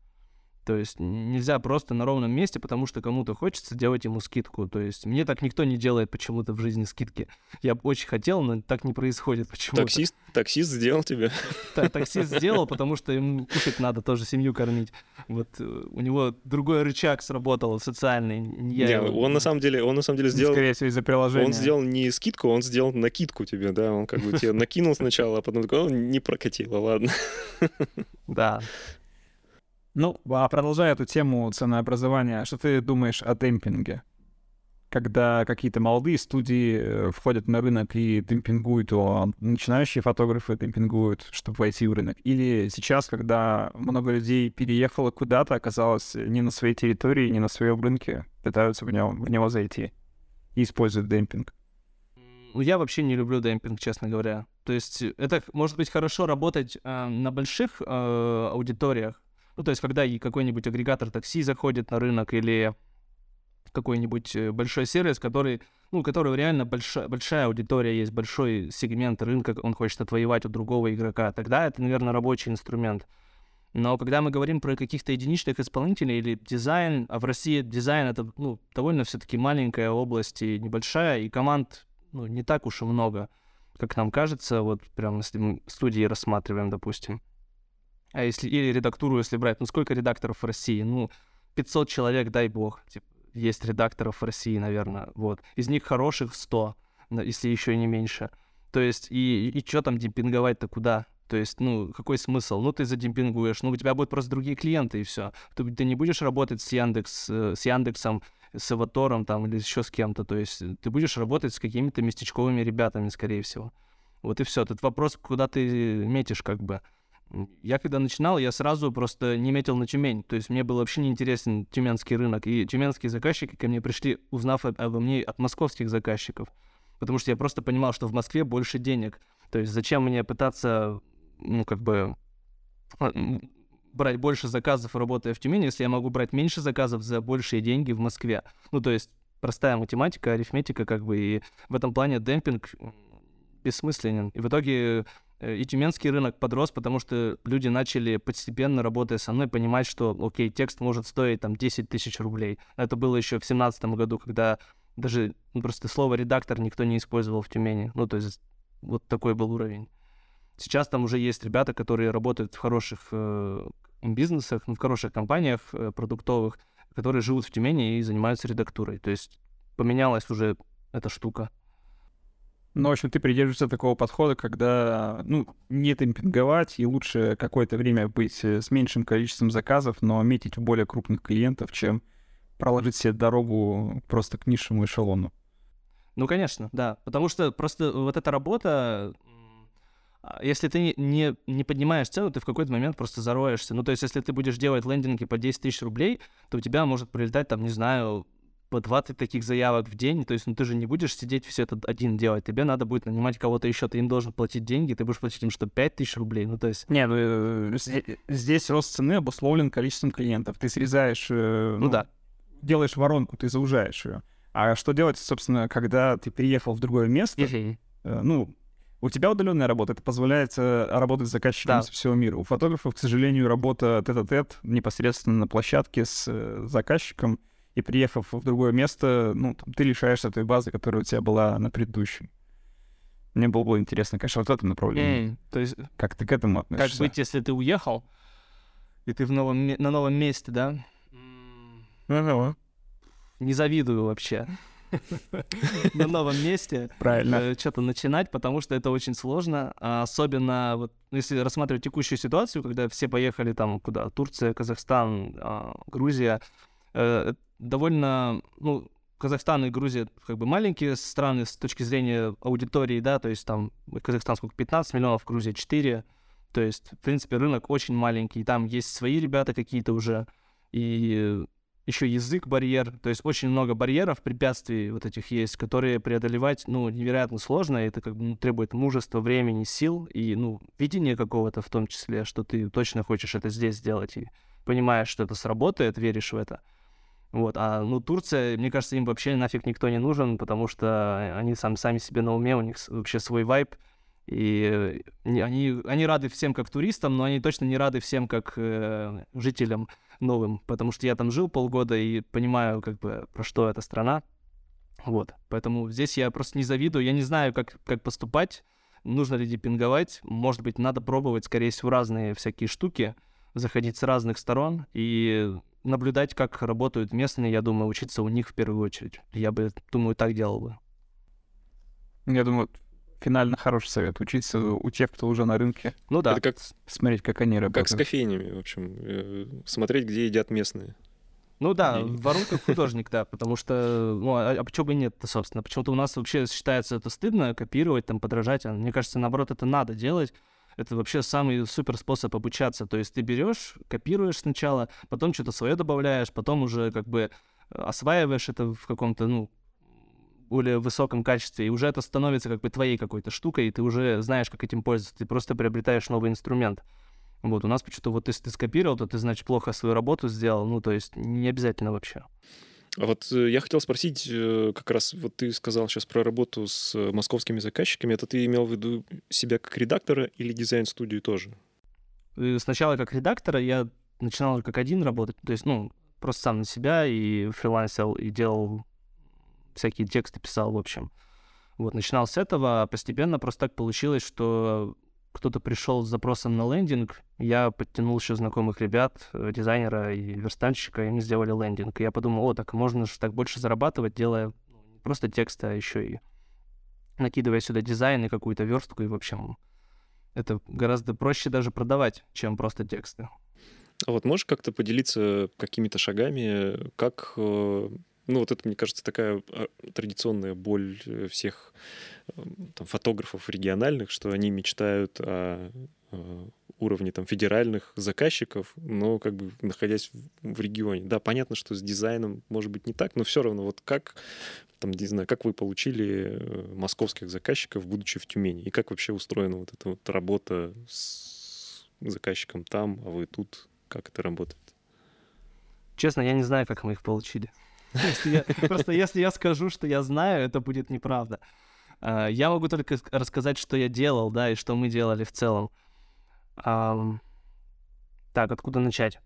S2: То есть нельзя просто на ровном месте, потому что кому-то хочется делать ему скидку. То есть мне так никто не делает почему-то в жизни скидки. Я бы очень хотел, но так не происходит почему-то.
S1: Таксист, таксист сделал тебе.
S2: Так, таксист сделал, потому что ему кушать надо, тоже семью кормить. Вот э, у него другой рычаг сработал социальный.
S1: Я не, его... он на самом деле, он на самом деле сделал...
S3: Скорее всего, из-за приложения.
S1: Он сделал не скидку, он сделал накидку тебе, да. Он как бы тебе накинул сначала, а потом такой, не прокатило, ладно.
S2: Да.
S3: Ну, а продолжая эту тему ценообразования, что ты думаешь о демпинге? Когда какие-то молодые студии э, входят на рынок и демпингуют, то начинающие фотографы демпингуют, чтобы войти в рынок. Или сейчас, когда много людей переехало куда-то, оказалось не на своей территории, не на своем рынке, пытаются в него, в него зайти и используют демпинг.
S2: Ну, я вообще не люблю демпинг, честно говоря. То есть это может быть хорошо работать э, на больших э, аудиториях, Ну, то есть, когда какой-нибудь агрегатор такси заходит на рынок или какой-нибудь э, большой сервис, который, ну, у которого реально большая, большая аудитория есть, большой сегмент рынка, он хочет отвоевать у другого игрока, тогда это, наверное, рабочий инструмент. Но когда мы говорим про каких-то единичных исполнителей или дизайн, а в России дизайн это ну, довольно все-таки маленькая область и небольшая, и команд ну, не так уж и много, как нам кажется, вот прям если мы студии рассматриваем, допустим. А если или редактуру, если брать, ну сколько редакторов в России? Ну, 500 человек, дай бог. Типа, есть редакторов в России, наверное, вот. Из них хороших 100, если еще и не меньше. То есть, и, и что там демпинговать-то куда? То есть, ну, какой смысл? Ну, ты задемпингуешь, ну, у тебя будут просто другие клиенты, и все. Ты, ты не будешь работать с, Яндекс, э, с Яндексом, с Аватором там или еще с кем-то. То есть, ты будешь работать с какими-то местечковыми ребятами, скорее всего. Вот и все. Тут вопрос, куда ты метишь, как бы. Я когда начинал, я сразу просто не метил на Тюмень. То есть мне был вообще не интересен тюменский рынок. И тюменские заказчики ко мне пришли, узнав обо мне от московских заказчиков. Потому что я просто понимал, что в Москве больше денег. То есть зачем мне пытаться, ну, как бы, а, брать больше заказов, работая в Тюмени, если я могу брать меньше заказов за большие деньги в Москве. Ну, то есть простая математика, арифметика, как бы, и в этом плане демпинг бессмысленен. И в итоге и тюменский рынок подрос, потому что люди начали постепенно, работая со мной, понимать, что, окей, текст может стоить там 10 тысяч рублей. Это было еще в 2017 году, когда даже ну, просто слово «редактор» никто не использовал в Тюмени. Ну, то есть вот такой был уровень. Сейчас там уже есть ребята, которые работают в хороших э, бизнесах, ну, в хороших компаниях э, продуктовых, которые живут в Тюмени и занимаются редактурой. То есть поменялась уже эта штука.
S3: Ну, в общем, ты придерживаешься такого подхода, когда, ну, не темпинговать, и лучше какое-то время быть э, с меньшим количеством заказов, но метить в более крупных клиентов, чем проложить себе дорогу просто к низшему эшелону.
S2: Ну, конечно, да. Потому что просто вот эта работа, а, если ты не, не поднимаешь цену, ты в какой-то момент просто зароешься. Ну, то есть, если ты будешь делать лендинги по 10 тысяч рублей, то у тебя может прилетать, там, не знаю, по 20 таких заявок в день, то есть, ну, ты же не будешь сидеть все это один делать, тебе надо будет нанимать кого-то еще, ты им должен платить деньги, ты будешь платить им что, 5 тысяч рублей, ну, то есть...
S3: Не, ну, э, здесь рост цены обусловлен количеством клиентов, ты срезаешь... Э,
S2: ну, ну да.
S3: Делаешь воронку, ты заужаешь ее. А что делать, собственно, когда ты переехал в другое место? Uh-huh. Ну, у тебя удаленная работа, это позволяет работать с заказчиками да. со всего мира. У фотографов, к сожалению, работа тет-а-тет непосредственно на площадке с э, заказчиком и приехав в другое место, ну, там, ты лишаешься той базы, которая у тебя была на предыдущем. Мне было бы интересно, конечно, вот это направление.
S2: Mm, то есть...
S3: Как ты к этому относишься?
S2: Как быть, если ты уехал, и ты в новом, на новом месте, да?
S3: Ну,
S2: Не завидую вообще. <laughs> На новом месте.
S3: Правильно.
S2: Э, что-то начинать, потому что это очень сложно. А особенно, вот, если рассматривать текущую ситуацию, когда все поехали там куда? Турция, Казахстан, а, Грузия. Э, довольно, ну, Казахстан и Грузия как бы маленькие страны с точки зрения аудитории, да, то есть там Казахстан сколько, 15 миллионов, Грузия 4, то есть, в принципе, рынок очень маленький, там есть свои ребята какие-то уже, и еще язык барьер, то есть очень много барьеров, препятствий вот этих есть, которые преодолевать, ну, невероятно сложно, это как бы ну, требует мужества, времени, сил и, ну, видения какого-то в том числе, что ты точно хочешь это здесь сделать, и понимаешь, что это сработает, веришь в это. Вот, а ну Турция, мне кажется, им вообще нафиг никто не нужен, потому что они сам, сами себе на уме, у них вообще свой вайб, и они, они рады всем как туристам, но они точно не рады всем как э, жителям новым, потому что я там жил полгода и понимаю, как бы, про что эта страна. Вот, поэтому здесь я просто не завидую, я не знаю, как, как поступать, нужно ли депинговать, может быть, надо пробовать, скорее всего, разные всякие штуки, заходить с разных сторон. И наблюдать, как работают местные, я думаю, учиться у них в первую очередь. Я бы, думаю, так делал бы.
S3: Я думаю, финально хороший совет. Учиться у тех, кто уже на рынке.
S2: Ну да.
S1: Это как...
S3: Смотреть, как они работают.
S1: Как с кофейнями, в общем. Э, смотреть, где едят местные.
S2: Ну да, и... воронка художник, да, потому что, ну, а, а почему бы нет-то, собственно? Почему-то у нас вообще считается это стыдно, копировать, там, подражать, а мне кажется, наоборот, это надо делать, это вообще самый супер способ обучаться. То есть ты берешь, копируешь сначала, потом что-то свое добавляешь, потом уже как бы осваиваешь это в каком-то, ну, более высоком качестве, и уже это становится как бы твоей какой-то штукой, и ты уже знаешь, как этим пользоваться, ты просто приобретаешь новый инструмент. Вот, у нас почему-то вот если ты скопировал, то ты, значит, плохо свою работу сделал. Ну, то есть не обязательно вообще.
S1: А вот э, я хотел спросить, э, как раз вот ты сказал сейчас про работу с э, московскими заказчиками. Это ты имел в виду себя как редактора или дизайн-студию тоже?
S2: Сначала как редактора я начинал как один работать, то есть, ну, просто сам на себя и фрилансил, и делал всякие тексты, писал, в общем. Вот, начинал с этого, а постепенно просто так получилось, что кто-то пришел с запросом на лендинг, я подтянул еще знакомых ребят, э, дизайнера и верстальщика, и мы сделали лендинг. И я подумал, о, так можно же так больше зарабатывать, делая ну, не просто тексты, а еще и накидывая сюда дизайн и какую-то верстку, и, в общем, это гораздо проще даже продавать, чем просто тексты.
S1: А вот можешь как-то поделиться какими-то шагами, как э, ну, вот это, мне кажется, такая а, традиционная боль э, всех там, фотографов региональных, что они мечтают о, уровне там, федеральных заказчиков, но как бы находясь в регионе. Да, понятно, что с дизайном может быть не так, но все равно вот как там, не знаю, как вы получили э, московских заказчиков, будучи в Тюмени, и как вообще устроена вот эта вот работа с заказчиком там, а вы тут, как это работает?
S2: Честно, я не знаю, как мы их получили. <laughs> Просто если я скажу, что я знаю, это будет неправда. А, я могу только рассказать, что я делал, да, и что мы делали в целом. Так, откуда начать?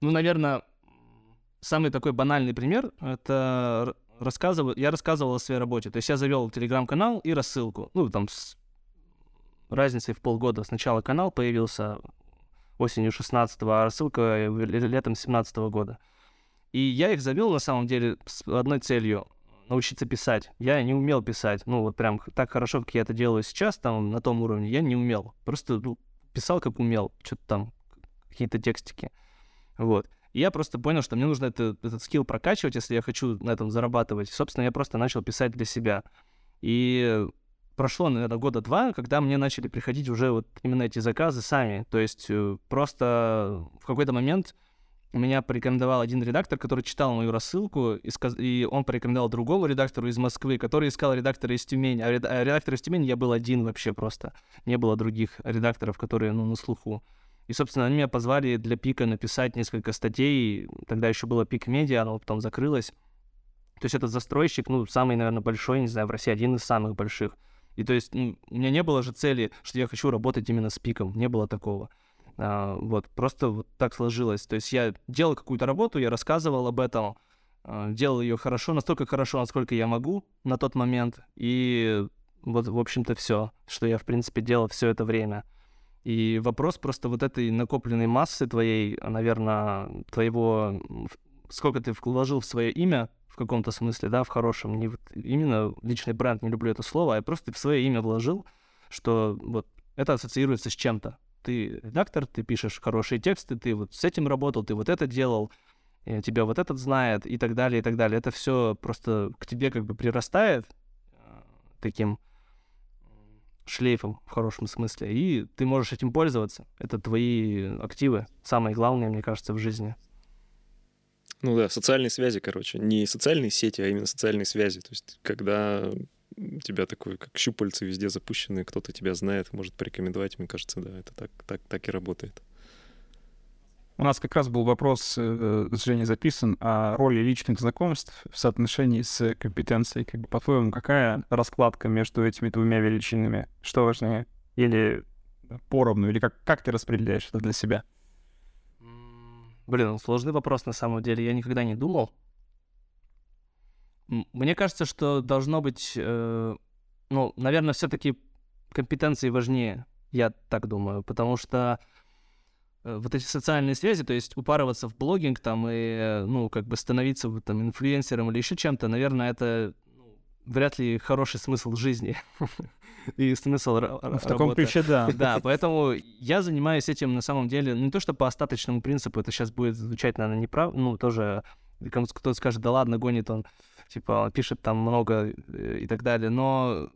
S2: Ну, наверное, самый такой банальный пример — это рассказываю, я рассказывал о своей работе. То есть я завел телеграм-канал и рассылку. Ну, там с разницей в полгода. Сначала канал появился осенью 16 а рассылка летом 17 года. И я их завел на самом деле с одной целью научиться писать. Я не умел писать. Ну, вот прям так хорошо, как я это делаю сейчас, там, на том уровне, я не умел. Просто ну, писал, как умел. Что-то там, какие-то текстики. Вот. И я просто понял, что мне нужно это, этот скилл прокачивать, если я хочу на этом зарабатывать. Собственно, я просто начал писать для себя. И прошло, наверное, года два, когда мне начали приходить уже вот именно эти заказы сами. То есть э, просто в какой-то момент меня порекомендовал один редактор, который читал мою рассылку, и, сказ... и он порекомендовал другому редактору из Москвы, который искал редактора из Тюмени. А, а редактор из Тюмени я был один вообще просто. Не было других редакторов, которые, ну, на слуху. И, собственно, они меня позвали для Пика написать несколько статей. Тогда еще было Пик Медиа, оно потом закрылось. То есть этот застройщик, ну, самый, наверное, большой, не знаю, в России один из самых больших. И то есть ну, у меня не было же цели, что я хочу работать именно с Пиком. Не было такого. А, вот, просто вот так сложилось. То есть я делал какую-то работу, я рассказывал об этом, а, делал ее хорошо, настолько хорошо, насколько я могу на тот момент. И вот, в общем-то, все, что я, в принципе, делал все это время. И вопрос просто вот этой накопленной массы твоей, наверное, твоего, сколько ты вложил в свое имя, в каком-то смысле, да, в хорошем, не вот именно личный бренд, не люблю это слово, а просто в свое имя вложил, что вот это ассоциируется с чем-то ты редактор, ты пишешь хорошие тексты, ты вот с этим работал, ты вот это делал, тебя вот этот знает и так далее, и так далее. Это все просто к тебе как бы прирастает э, таким шлейфом в хорошем смысле, и ты можешь этим пользоваться. Это твои активы, самые главные, мне кажется, в жизни.
S1: Ну да, социальные связи, короче. Не социальные сети, а именно социальные связи. То есть, когда тебя такой, как щупальцы везде запущены, кто-то тебя знает, может порекомендовать, мне кажется, да, это так, так, так и работает.
S3: У нас как раз был вопрос э, с Женей записан о роли личных знакомств в соотношении с компетенцией. Как бы, по-твоему, какая раскладка между этими двумя величинами? Что важнее? Или поровну? Или как, как ты распределяешь это для себя?
S2: Блин, ну, сложный вопрос на самом деле. Я никогда не думал мне кажется, что должно быть, э, ну, наверное, все-таки компетенции важнее, я так думаю, потому что э, вот эти социальные связи, то есть упарываться в блогинг там и, э, ну, как бы становиться там инфлюенсером или еще чем-то, наверное, это ну, вряд ли хороший смысл жизни <laughs> и смысл
S3: В таком ключе, да.
S2: Да, поэтому я занимаюсь этим на самом деле, ну, не то что по остаточному принципу, это сейчас будет звучать, наверное, неправ, ну, тоже кто-то скажет, да ладно, гонит он типа пишет там много э, и так далее, но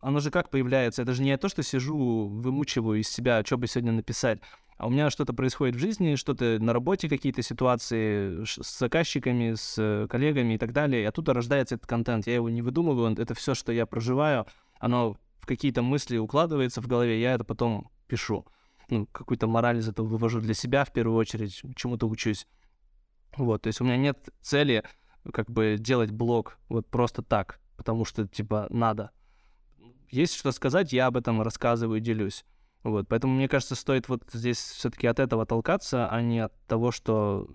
S2: оно же как появляется? Это же не то, что сижу, вымучиваю из себя, что бы сегодня написать. А у меня что-то происходит в жизни, что-то на работе, какие-то ситуации с заказчиками, с коллегами и так далее. И оттуда рождается этот контент. Я его не выдумываю, это все, что я проживаю, оно в какие-то мысли укладывается в голове, я это потом пишу. ну, какую-то мораль из этого вывожу для себя в первую очередь, чему-то учусь. Вот, то есть у меня нет цели как бы делать блог вот просто так, потому что, типа, надо. Есть что сказать, я об этом рассказываю, делюсь. Вот, поэтому, мне кажется, стоит вот здесь все-таки от этого толкаться, а не от того, что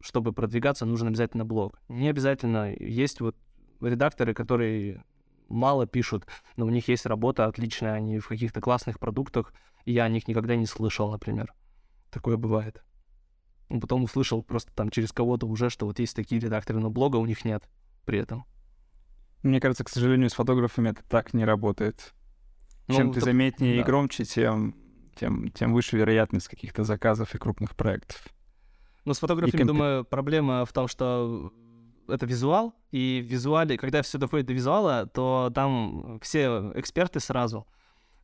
S2: чтобы продвигаться, нужен обязательно блог. Не обязательно. Есть вот редакторы, которые мало пишут, но у них есть работа отличная, они в каких-то классных продуктах, и я о них никогда не слышал, например. Такое бывает. Потом услышал просто там через кого-то уже, что вот есть такие редакторы, но блога у них нет при этом.
S3: Мне кажется, к сожалению, с фотографами это так не работает. Ну, Чем ты заметнее да. и громче, тем, тем, тем выше вероятность каких-то заказов и крупных проектов.
S2: Ну, с фотографами, комп... думаю, проблема в том, что это визуал, и в визуале, когда все доходит до визуала, то там все эксперты сразу.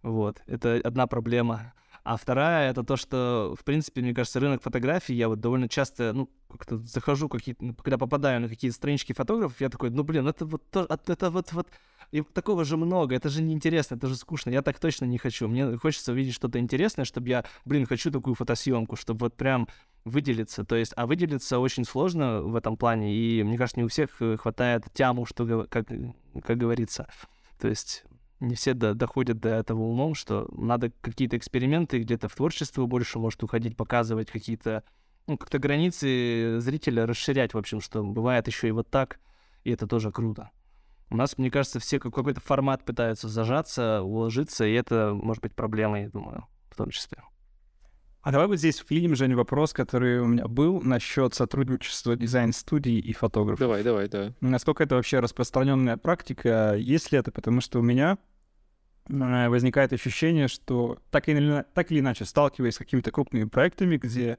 S2: Вот, это одна проблема. А вторая — это то, что, в принципе, мне кажется, рынок фотографий, я вот довольно часто, ну, как-то захожу, какие-то, ну, когда попадаю на какие-то странички фотографов, я такой, ну, блин, это вот, то, это вот, вот, и такого же много, это же неинтересно, это же скучно, я так точно не хочу. Мне хочется увидеть что-то интересное, чтобы я, блин, хочу такую фотосъемку, чтобы вот прям выделиться. То есть, а выделиться очень сложно в этом плане, и мне кажется, не у всех э, хватает тяму, что, как, как говорится. То есть не все до, доходят до этого умом, что надо какие-то эксперименты где-то в творчество больше может уходить, показывать какие-то, ну, как-то границы зрителя расширять, в общем, что бывает еще и вот так, и это тоже круто. У нас, мне кажется, все как какой-то формат пытаются зажаться, уложиться, и это может быть проблемой, я думаю, в том числе.
S3: А давай вот здесь вклиним, Женя, вопрос, который у меня был насчет сотрудничества дизайн-студии и фотографов.
S1: Давай, давай, да.
S3: Насколько это вообще распространенная практика? Есть ли это? Потому что у меня возникает ощущение, что так или, так или иначе, сталкиваясь с какими-то крупными проектами, где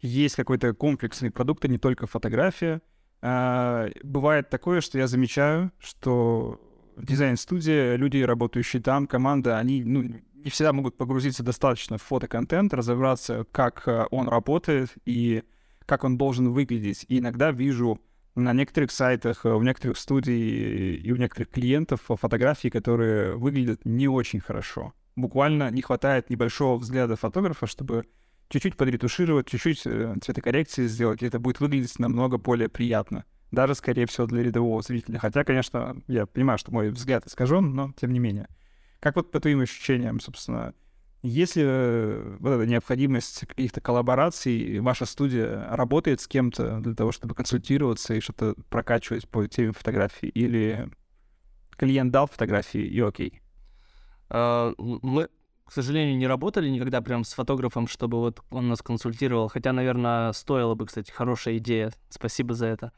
S3: есть какой-то комплексный продукт, а не только фотография, э, бывает такое, что я замечаю, что в дизайн-студии люди, работающие там, команда, они ну, не всегда могут погрузиться достаточно в фотоконтент, разобраться, как э, он работает и как он должен выглядеть. И иногда вижу на некоторых сайтах, в некоторых студий и у некоторых клиентов фотографии, которые выглядят не очень хорошо. Буквально не хватает небольшого взгляда фотографа, чтобы чуть-чуть подретушировать, чуть-чуть э, цветокоррекции сделать, и это будет выглядеть намного более приятно. Даже, скорее всего, для рядового зрителя. Хотя, конечно, я понимаю, что мой взгляд искажен, но тем не менее. Как вот по твоим ощущениям, собственно, есть ли э, вот эта необходимость каких-то коллабораций, ваша студия работает с кем-то для того, чтобы консультироваться и что-то прокачивать по теме фотографии, или клиент дал фотографии и окей?
S2: Uh, мы, к сожалению, не работали никогда прям с фотографом, чтобы вот он нас консультировал, хотя, наверное, стоило бы, кстати, хорошая идея, спасибо за это.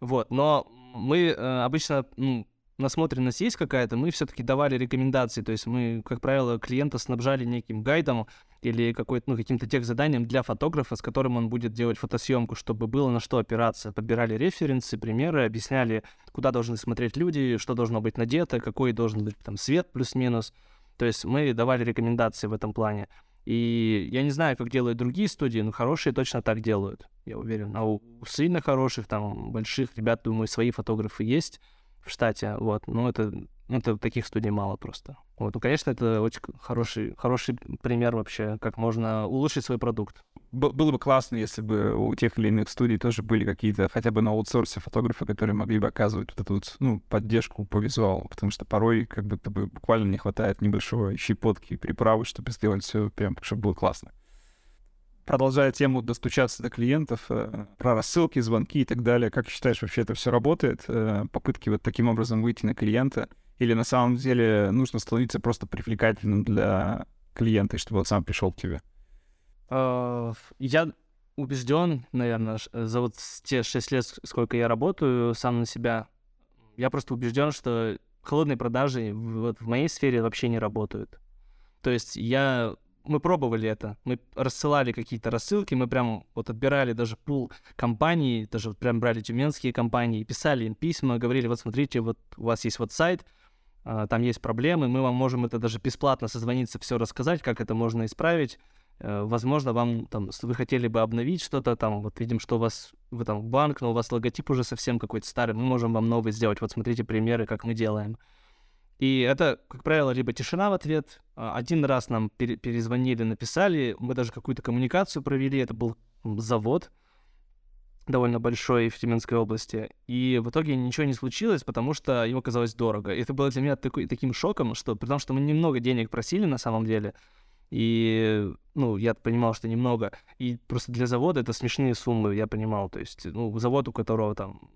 S2: Вот, но мы э, обычно, ну, насмотренность есть какая-то, мы все-таки давали рекомендации. То есть мы, как правило, клиента снабжали неким гайдом или какой-то, ну, каким-то тех заданием для фотографа, с которым он будет делать фотосъемку, чтобы было на что опираться. Подбирали референсы, примеры, объясняли, куда должны смотреть люди, что должно быть надето, какой должен быть там свет плюс-минус. То есть мы давали рекомендации в этом плане. И я не знаю, как делают другие студии, но хорошие точно так делают, я уверен. А у сильно хороших, там, больших ребят, думаю, свои фотографы есть, в штате, вот, но это, это таких студий мало просто. Вот, ну, конечно, это очень хороший, хороший пример вообще, как можно улучшить свой продукт.
S3: Б- было бы классно, если бы у тех или иных студий тоже были какие-то, хотя бы на аутсорсе фотографы, которые могли бы оказывать вот эту вот, ну, поддержку по визуалу, потому что порой как будто бы буквально не хватает небольшого щепотки и приправы, чтобы сделать все прям, чтобы было классно продолжая тему достучаться до клиентов, э, про рассылки, звонки и так далее, как считаешь, вообще это все работает? Э, попытки вот таким образом выйти на клиента? Или на самом деле нужно становиться просто привлекательным для клиента, чтобы он сам пришел к тебе?
S2: Uh, я убежден, наверное, за вот те шесть лет, сколько я работаю сам на себя, я просто убежден, что холодные продажи вот в моей сфере вообще не работают. То есть я мы пробовали это. Мы рассылали какие-то рассылки, мы прям вот отбирали даже пул компаний, даже вот прям брали тюменские компании, писали им письма, говорили, вот смотрите, вот у вас есть вот сайт, а, там есть проблемы, мы вам можем это даже бесплатно созвониться, все рассказать, как это можно исправить. Э, возможно, вам там, вы хотели бы обновить что-то, там, вот видим, что у вас, вы там банк, но у вас логотип уже совсем какой-то старый, мы можем вам новый сделать, вот смотрите примеры, как мы делаем. И это, как правило, либо тишина в ответ. А, один раз нам перезвонили, написали, мы даже какую-то коммуникацию провели, это был завод довольно большой в Тюменской области. И в итоге ничего не случилось, потому что ему казалось дорого. И это было для меня такой, таким шоком, что потому что мы немного денег просили на самом деле, и, ну, я понимал, что немного. И просто для завода это смешные суммы, я понимал. То есть, ну, завод, у которого там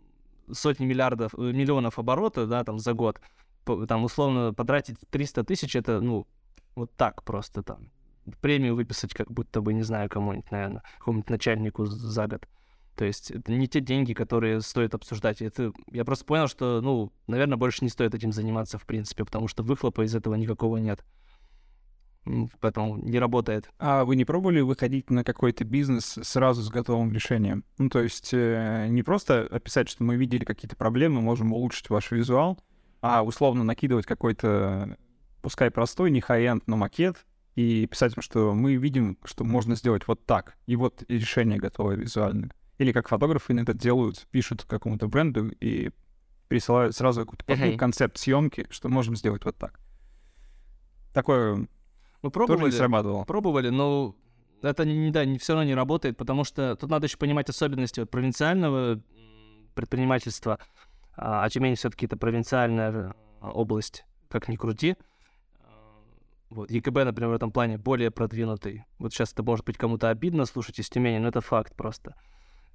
S2: сотни миллиардов, э, миллионов оборота, да, там за год, там условно потратить 300 тысяч, это, ну, вот так просто там. Премию выписать как будто бы, не знаю, кому-нибудь, наверное, какому-нибудь начальнику за год. То есть это не те деньги, которые стоит обсуждать. Это, я просто понял, что, ну, наверное, больше не стоит этим заниматься, в принципе, потому что выхлопа из этого никакого нет поэтому не работает.
S3: А вы не пробовали выходить на какой-то бизнес сразу с готовым решением? Ну, то есть э, не просто описать, что мы видели какие-то проблемы, можем улучшить ваш визуал, а условно накидывать какой-то, пускай простой, не хай-энд, но макет, и писать, что мы видим, что можно сделать вот так, и вот решение готовое визуальное. Или как фотографы это делают, пишут какому-то бренду и присылают сразу какой-то концепт съемки, что можем сделать вот так. Такое
S2: мы пробовали,
S3: Тоже не срабатывало.
S2: Пробовали, но это не, да, не, все равно не работает, потому что тут надо еще понимать особенности вот, провинциального предпринимательства, а, а Тюмень все-таки это провинциальная э, область, как ни крути. Вот. ЕКБ, например, в этом плане более продвинутый. Вот сейчас это может быть кому-то обидно слушать из Тюмени, но это факт просто.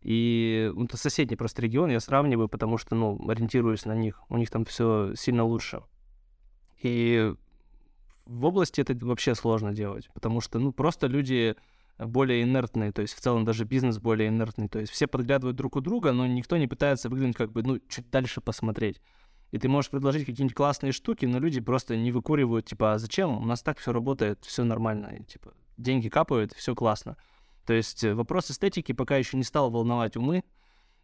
S2: И ну, это соседний просто регион, я сравниваю, потому что, ну, ориентируюсь на них. У них там все сильно лучше. И в области это вообще сложно делать, потому что, ну, просто люди более инертные, то есть в целом даже бизнес более инертный, то есть все подглядывают друг у друга, но никто не пытается выглянуть как бы, ну, чуть дальше посмотреть. И ты можешь предложить какие-нибудь классные штуки, но люди просто не выкуривают, типа, а зачем? У нас так все работает, все нормально, и, типа, деньги капают, все классно. То есть э, вопрос эстетики пока еще не стал волновать умы,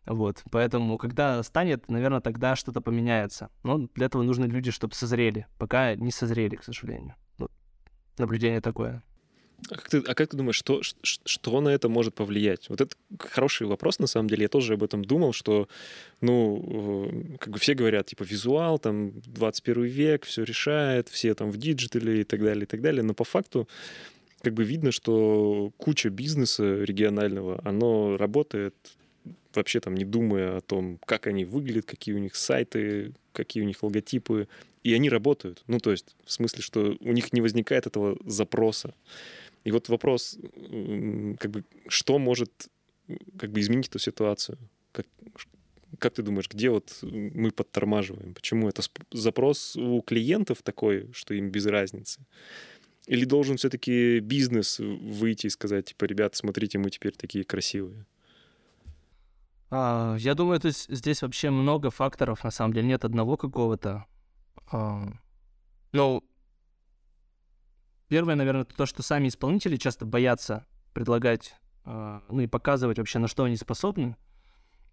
S2: вот, поэтому, когда станет, наверное, тогда что-то поменяется. Но для этого нужны люди, чтобы созрели. Пока не созрели, к сожалению. Вот. Наблюдение такое.
S1: А как, ты, а как ты думаешь, что, что, на это может повлиять? Вот это хороший вопрос, на самом деле. Я тоже об этом думал, что, ну, э, как бы все говорят, типа, визуал, там, 21 век, все решает, все там в digital е и так далее, и так далее. Но по факту как бы видно, что куча бизнеса регионального, оно работает вообще там не думая о том, как они выглядят, какие у них сайты, какие у них логотипы, и они работают. Ну, то есть, в смысле, что у них не возникает этого запроса. И вот вопрос, как бы, что может как бы изменить эту ситуацию? Как, как ты думаешь, где вот мы подтормаживаем? Почему это запрос у клиентов такой, что им без разницы? Или должен все-таки бизнес выйти и сказать, типа, ребят, смотрите, мы теперь такие красивые?
S2: А, я думаю, это здесь вообще много факторов, на самом деле, нет одного какого-то. А, ну, первое, наверное, то, что сами исполнители часто боятся предлагать, а, ну и показывать вообще, на что они способны.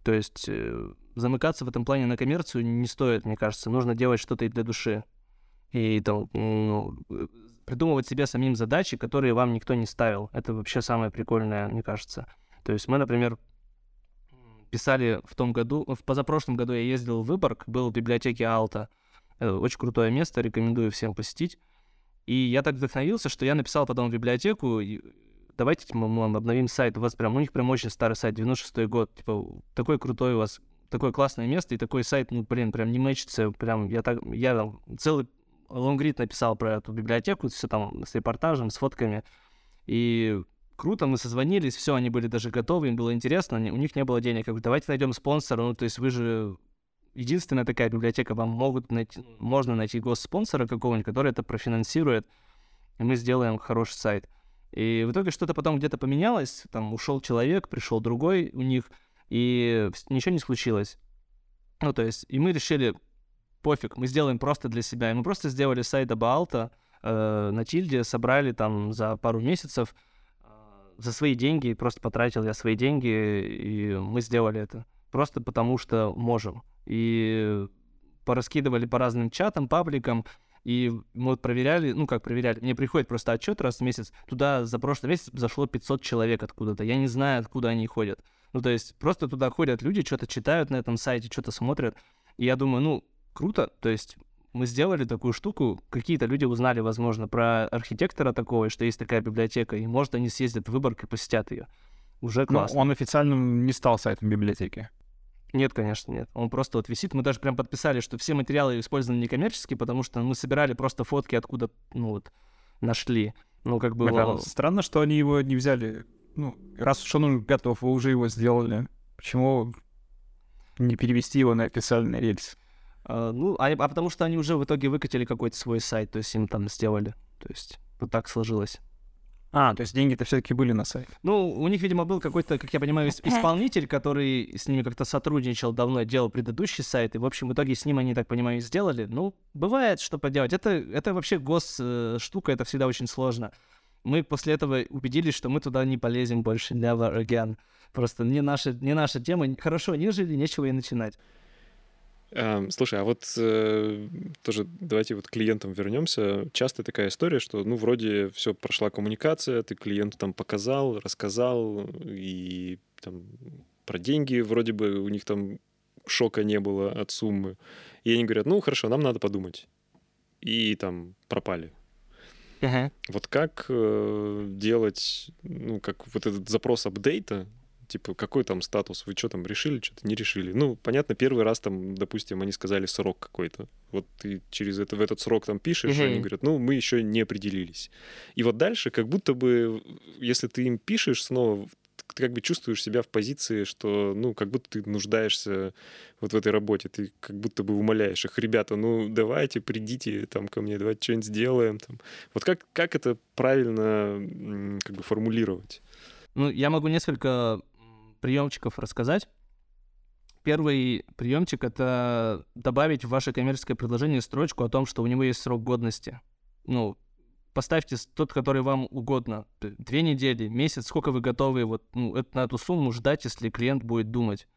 S2: То есть э, замыкаться в этом плане на коммерцию не стоит, мне кажется. Нужно делать что-то и для души. И там, ну, придумывать себе самим задачи, которые вам никто не ставил. Это вообще самое прикольное, мне кажется. То есть мы, например, писали в том году, в позапрошлом году я ездил в Выборг, был в библиотеке Алта. Это очень крутое место, рекомендую всем посетить. И я так вдохновился, что я написал потом в библиотеку, давайте типа, мы обновим сайт, у вас прям, у них прям очень старый сайт, 96-й год, типа, такой крутой у вас, такое классное место, и такой сайт, ну, блин, прям не мэчится, прям, я так, я там целый лонгрид написал про эту библиотеку, все там с репортажем, с фотками, и круто, мы созвонились, все, они были даже готовы, им было интересно, у них не было денег. Я говорю, давайте найдем спонсора, ну, то есть вы же единственная такая библиотека, вам могут найти, можно найти госспонсора какого-нибудь, который это профинансирует, и мы сделаем хороший сайт. И в итоге что-то потом где-то поменялось, там ушел человек, пришел другой у них, и ничего не случилось. Ну, то есть, и мы решили, пофиг, мы сделаем просто для себя. И мы просто сделали сайт Абаалта э, на Тильде, собрали там за пару месяцев за свои деньги, просто потратил я свои деньги, и мы сделали это. Просто потому что можем. И пораскидывали по разным чатам, пабликам, и мы вот проверяли, ну как проверяли, мне приходит просто отчет раз в месяц, туда за прошлый месяц зашло 500 человек откуда-то, я не знаю, откуда они ходят. Ну то есть просто туда ходят люди, что-то читают на этом сайте, что-то смотрят, и я думаю, ну круто, то есть мы сделали такую штуку, какие-то люди узнали, возможно, про архитектора такого, что есть такая библиотека, и, может, они съездят в выборг и посетят ее. Уже классно.
S3: Но он официально не стал сайтом библиотеки.
S2: Нет, конечно, нет. Он просто вот висит. Мы даже прям подписали, что все материалы использованы некоммерчески, потому что мы собирали просто фотки, откуда, ну вот, нашли. Ну, как бы...
S3: Это странно, что они его не взяли. Ну, раз уж он готов, вы уже его сделали. Почему не перевести его на официальный рельс?
S2: А, ну, а, а потому что они уже в итоге выкатили какой-то свой сайт, то есть им там сделали. То есть вот так сложилось.
S3: А, то есть деньги-то все-таки были на сайте.
S2: Ну, у них, видимо, был какой-то, как я понимаю, исполнитель, который с ними как-то сотрудничал давно, делал предыдущий сайт, и, в общем, в итоге с ним они, так понимаю, и сделали. Ну, бывает, что поделать. Это, это вообще гос-штука, это всегда очень сложно. Мы после этого убедились, что мы туда не полезем больше, never again. Просто не наша, не наша тема. Хорошо, не жили, нечего и начинать.
S1: Эм, слушай, а вот э, тоже давайте вот к клиентам вернемся. Часто такая история, что ну вроде все прошла коммуникация, ты клиенту там показал, рассказал и там про деньги вроде бы у них там шока не было от суммы. И они говорят, ну хорошо, нам надо подумать. И там пропали.
S2: Uh-huh.
S1: Вот как э, делать, ну, как вот этот запрос апдейта, типа, какой там статус, вы что там, решили, что-то не решили? Ну, понятно, первый раз там, допустим, они сказали срок какой-то. Вот ты через это, в этот срок там пишешь, mm-hmm. они говорят, ну, мы еще не определились. И вот дальше, как будто бы, если ты им пишешь снова, ты как бы чувствуешь себя в позиции, что, ну, как будто ты нуждаешься вот в этой работе, ты как будто бы умоляешь их, ребята, ну, давайте, придите там ко мне, давайте что-нибудь сделаем. Там. Вот как, как это правильно как бы формулировать?
S2: Ну, я могу несколько приемчиков рассказать. Первый приемчик — это добавить в ваше коммерческое предложение строчку о том, что у него есть срок годности. Ну, поставьте тот, который вам угодно. Две недели, месяц, сколько вы готовы вот, ну, это, на эту сумму ждать, если клиент будет думать.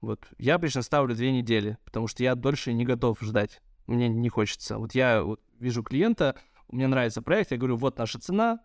S2: Вот. Я обычно ставлю две недели, потому что я дольше не готов ждать. Мне не хочется. Вот я вот вижу клиента, мне нравится проект, я говорю, вот наша цена,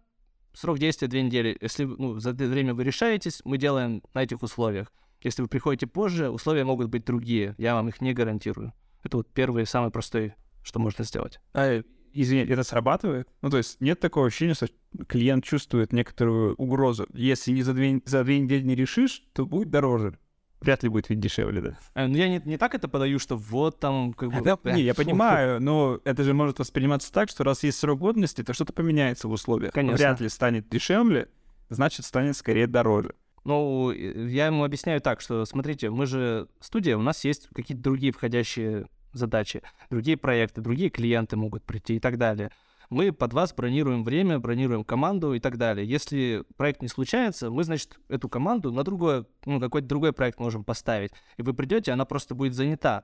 S2: Срок действия две недели. Если ну, за это время вы решаетесь, мы делаем на этих условиях. Если вы приходите позже, условия могут быть другие. Я вам их не гарантирую. Это вот первый, самый простой, что можно сделать.
S3: А, извини, это срабатывает? Ну, то есть нет такого ощущения, что клиент чувствует некоторую угрозу. Если не за две, за две недели не решишь, то будет дороже вряд ли будет ведь дешевле, да.
S2: А, ну, я не, не так это подаю, что вот там как бы...
S3: Да, не, я понимаю, но это же может восприниматься так, что раз есть срок годности, то что-то поменяется в условиях.
S2: Конечно.
S3: Вряд ли станет дешевле, значит, станет скорее дороже.
S2: Ну, я ему объясняю так, что, смотрите, мы же студия, у нас есть какие-то другие входящие задачи, другие проекты, другие клиенты могут прийти и так далее мы под вас бронируем время, бронируем команду и так далее. Если проект не случается, мы, значит, эту команду на другой, ну, какой-то другой проект можем поставить. И вы придете, она просто будет занята.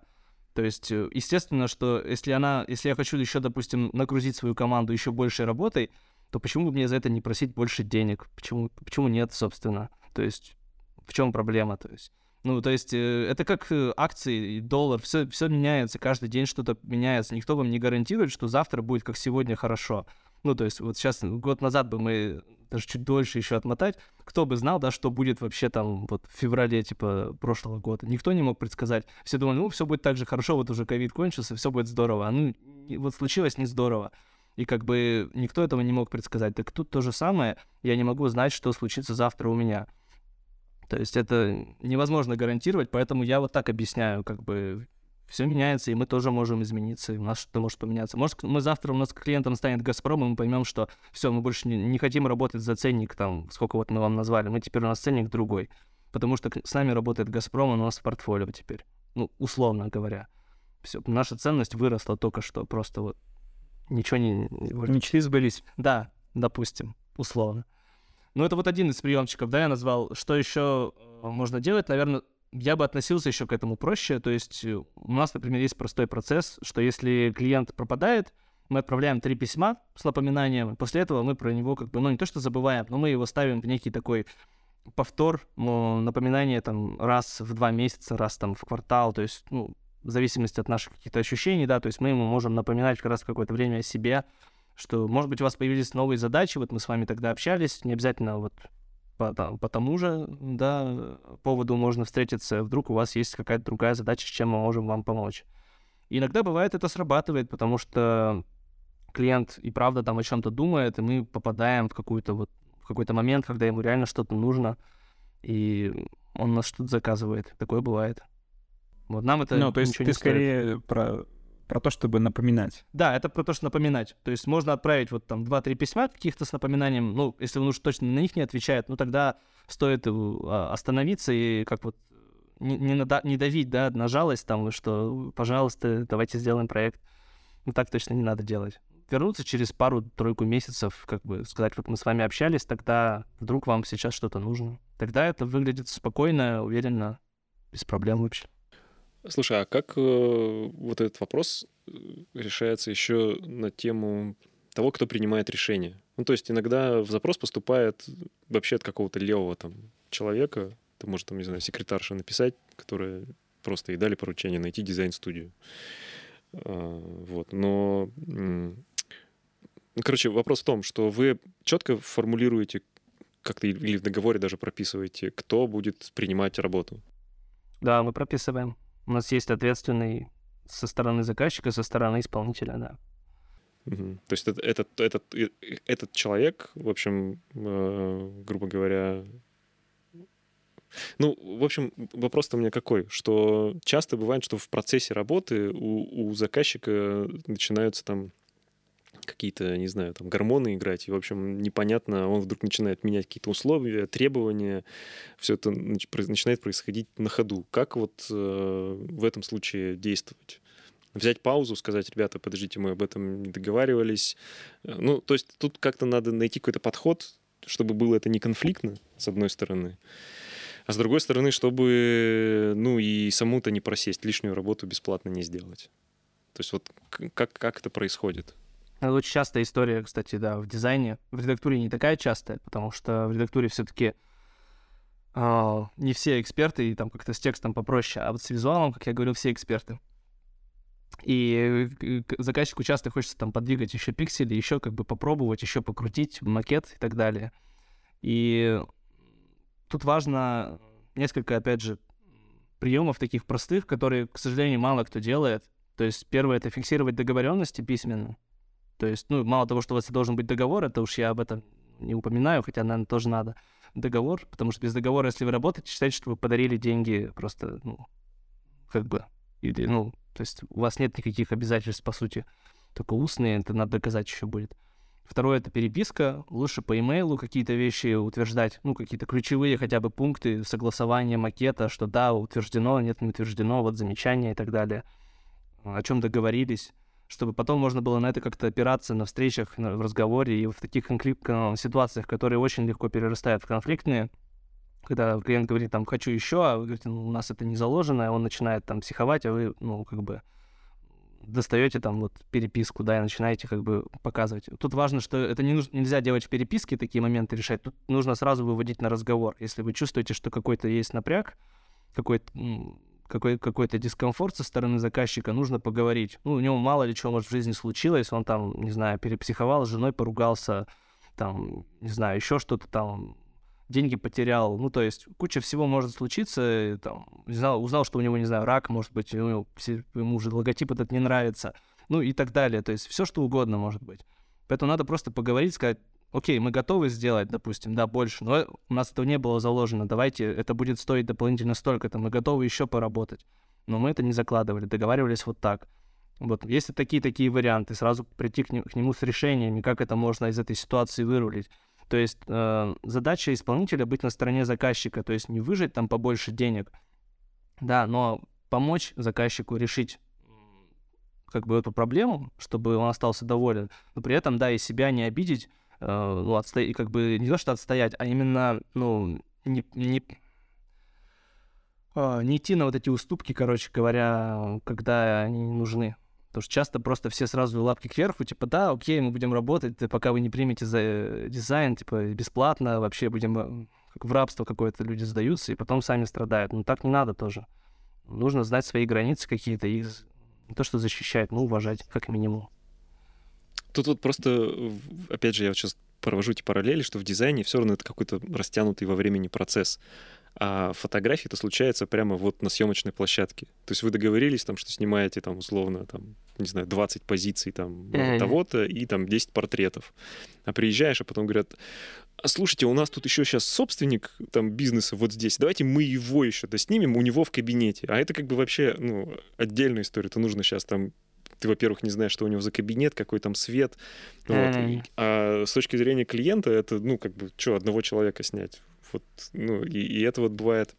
S2: То есть, э, естественно, что если она, если я хочу еще, допустим, нагрузить свою команду еще большей работой, то почему бы мне за это не просить больше денег? Почему, почему нет, собственно? То есть, в чем проблема? То есть, ну, то есть э, это как э, акции, доллар, все, все меняется, каждый день что-то меняется. Никто вам не гарантирует, что завтра будет как сегодня хорошо. Ну, то есть вот сейчас, год назад бы мы даже чуть дольше еще отмотать, кто бы знал, да, что будет вообще там вот в феврале, типа, прошлого года. Никто не мог предсказать. Все думали, ну, все будет так же хорошо, вот уже ковид кончился, все будет здорово. А ну, вот случилось не здорово. И как бы никто этого не мог предсказать. Так тут то же самое. Я не могу знать, что случится завтра у меня. То есть это невозможно гарантировать, поэтому я вот так объясняю, как бы все меняется, и мы тоже можем измениться, и у нас что-то может поменяться. Может, мы завтра у нас клиентом станет Газпром, и мы поймем, что все, мы больше не, не хотим работать за ценник, там, сколько вот мы вам назвали, мы теперь у нас ценник другой, потому что с нами работает Газпром, у нас в портфолио теперь, ну, условно говоря. Все, наша ценность выросла только что, просто вот ничего не...
S3: Мечты сбылись.
S2: Да, допустим, условно. Ну, это вот один из приемчиков, да, я назвал. Что еще э, можно делать? Наверное, я бы относился еще к этому проще. То есть э, у нас, например, есть простой процесс, что если клиент пропадает, мы отправляем три письма с напоминанием. После этого мы про него как бы, ну, не то что забываем, но мы его ставим в некий такой повтор, ну, напоминание там раз в два месяца, раз там в квартал, то есть, ну, в зависимости от наших каких-то ощущений, да, то есть мы ему можем напоминать как раз какое-то время о себе, что, может быть, у вас появились новые задачи, вот мы с вами тогда общались, не обязательно вот по, по тому же, да, поводу можно встретиться, вдруг у вас есть какая-то другая задача, с чем мы можем вам помочь. И иногда бывает это срабатывает, потому что клиент и правда там о чем-то думает, и мы попадаем в какую-то вот в какой-то момент, когда ему реально что-то нужно, и он нас что-то заказывает. Такое бывает. Вот нам это
S3: Ну, то есть ты
S2: стоит.
S3: скорее про, про то, чтобы напоминать.
S2: Да, это про то, что напоминать. То есть можно отправить вот там 2-3 письма каких-то с напоминанием. Ну, если он уж точно на них не отвечает, ну тогда стоит а, остановиться и как вот не, не, нада- не давить, да, на жалость там, что, пожалуйста, давайте сделаем проект. Ну так точно не надо делать. Вернуться через пару-тройку месяцев, как бы сказать, вот мы с вами общались, тогда вдруг вам сейчас что-то нужно. Тогда это выглядит спокойно, уверенно, без проблем вообще.
S1: Слушай, а как э, вот этот вопрос э, решается еще на тему того, кто принимает решение? Ну, то есть иногда в запрос поступает вообще от какого-то левого там человека, ты может, там, не знаю, секретарша написать, которая просто ей дали поручение найти дизайн-студию. А, Вот, но... ну, короче, вопрос в том, что вы четко формулируете как-то или в договоре даже прописываете, кто будет принимать работу.
S2: Да, мы прописываем. У нас есть ответственный со стороны заказчика, со стороны исполнителя, да.
S1: Мгм. То есть это- этот, этот, э, этот человек, в общем, э, грубо говоря... Ну, в общем, вопрос-то у меня какой, что часто бывает, что в процессе работы у, у заказчика начинаются там какие-то, не знаю, там гормоны играть, и, в общем, непонятно, он вдруг начинает менять какие-то условия, требования, все это начинает происходить на ходу. Как вот э, в этом случае действовать? Взять паузу, сказать, ребята, подождите, мы об этом не договаривались. Э, Ну, то есть тут как-то надо найти какой-то подход, чтобы было это не конфликтно, с одной стороны, а с другой стороны, чтобы, ну, и саму-то не просесть, лишнюю работу бесплатно не сделать. То есть вот как, как это происходит?
S2: Это очень частая история, кстати, да, в дизайне. В редактуре не такая частая, потому что в редактуре все-таки не все эксперты, и там как-то с текстом попроще, а вот с визуалом, как я говорил, все эксперты. И э, заказчику часто хочется там подвигать еще пиксели, еще как бы попробовать, еще покрутить макет и так далее. И тут важно несколько, опять же, приемов таких простых, которые, к сожалению, мало кто делает. То есть первое — это фиксировать договоренности письменно. То есть, ну, мало того, что у вас должен быть договор, это уж я об этом не упоминаю, хотя, наверное, тоже надо. Договор, потому что без договора, если вы работаете, считайте, что вы подарили деньги просто, ну, как бы, или, ну, то есть у вас нет никаких обязательств, по сути, только устные, это надо доказать еще будет. Второе — это переписка, лучше по имейлу какие-то вещи утверждать, ну, какие-то ключевые хотя бы пункты согласования макета, что да, утверждено, нет, не утверждено, вот замечания и так далее, о чем договорились чтобы потом можно было на это как-то опираться на встречах, в разговоре и в таких конфлик- э, ситуациях, которые очень легко перерастают в конфликтные, когда клиент говорит там «хочу еще», а вы говорите «ну, у нас это не заложено», и он начинает там психовать, а вы, ну, как бы достаете там вот переписку, да, и начинаете как бы показывать. Тут важно, что это не нужно, нельзя делать в переписке такие моменты решать. Тут нужно сразу выводить на разговор. Если вы чувствуете, что какой-то есть напряг, какой-то какой, какой-то дискомфорт со стороны заказчика, нужно поговорить. Ну, у него мало ли чего может в жизни случилось, он там, не знаю, перепсиховал, с женой поругался, там, не знаю, еще что-то там, деньги потерял. Ну, то есть куча всего может случиться, там, не знал, узнал, что у него, не знаю, рак, может быть, у него, ему уже логотип этот не нравится, ну и так далее. То есть все что угодно может быть. Поэтому надо просто поговорить, сказать, окей, мы готовы сделать, допустим, да, больше, но у нас этого не было заложено, давайте, это будет стоить дополнительно столько-то, мы готовы еще поработать. Но мы это не закладывали, договаривались вот так. Вот, если такие-такие варианты, сразу прийти к, ним- к нему с решениями, как это можно из этой ситуации вырулить. То есть э, задача исполнителя быть на стороне заказчика, то есть не выжать там побольше денег, да, но помочь заказчику решить как бы эту проблему, чтобы он остался доволен, но при этом, да, и себя не обидеть, э, ну, отсто- и как бы не то, что отстоять, а именно, ну, не, не, а, не идти на вот эти уступки, короче говоря, когда они нужны. Потому что часто просто все сразу лапки кверху, типа, да, окей, мы будем работать, пока вы не примете за дизайн, типа, бесплатно, вообще будем э, как в рабство какое-то люди сдаются, и потом сами страдают. Ну, так не надо тоже. Нужно знать свои границы какие-то и з- не то, что защищать, но уважать, как минимум.
S1: Тут вот просто, опять же, я вот сейчас провожу эти параллели, что в дизайне все равно это какой-то растянутый во времени процесс. А фотографии это случается прямо вот на съемочной площадке. То есть вы договорились там, что снимаете там условно там, не знаю, 20 позиций там mm-hmm. того-то и там 10 портретов. А приезжаешь, а потом говорят, а слушайте, у нас тут еще сейчас собственник там бизнеса вот здесь, давайте мы его еще доснимем у него в кабинете. А это как бы вообще, ну, отдельная история. Это нужно сейчас там ты, во-первых, не знаешь, что у него за кабинет, какой там свет. Вот. А с точки зрения клиента, это, ну, как бы, что, одного человека снять? Вот, ну, и, и это вот бывает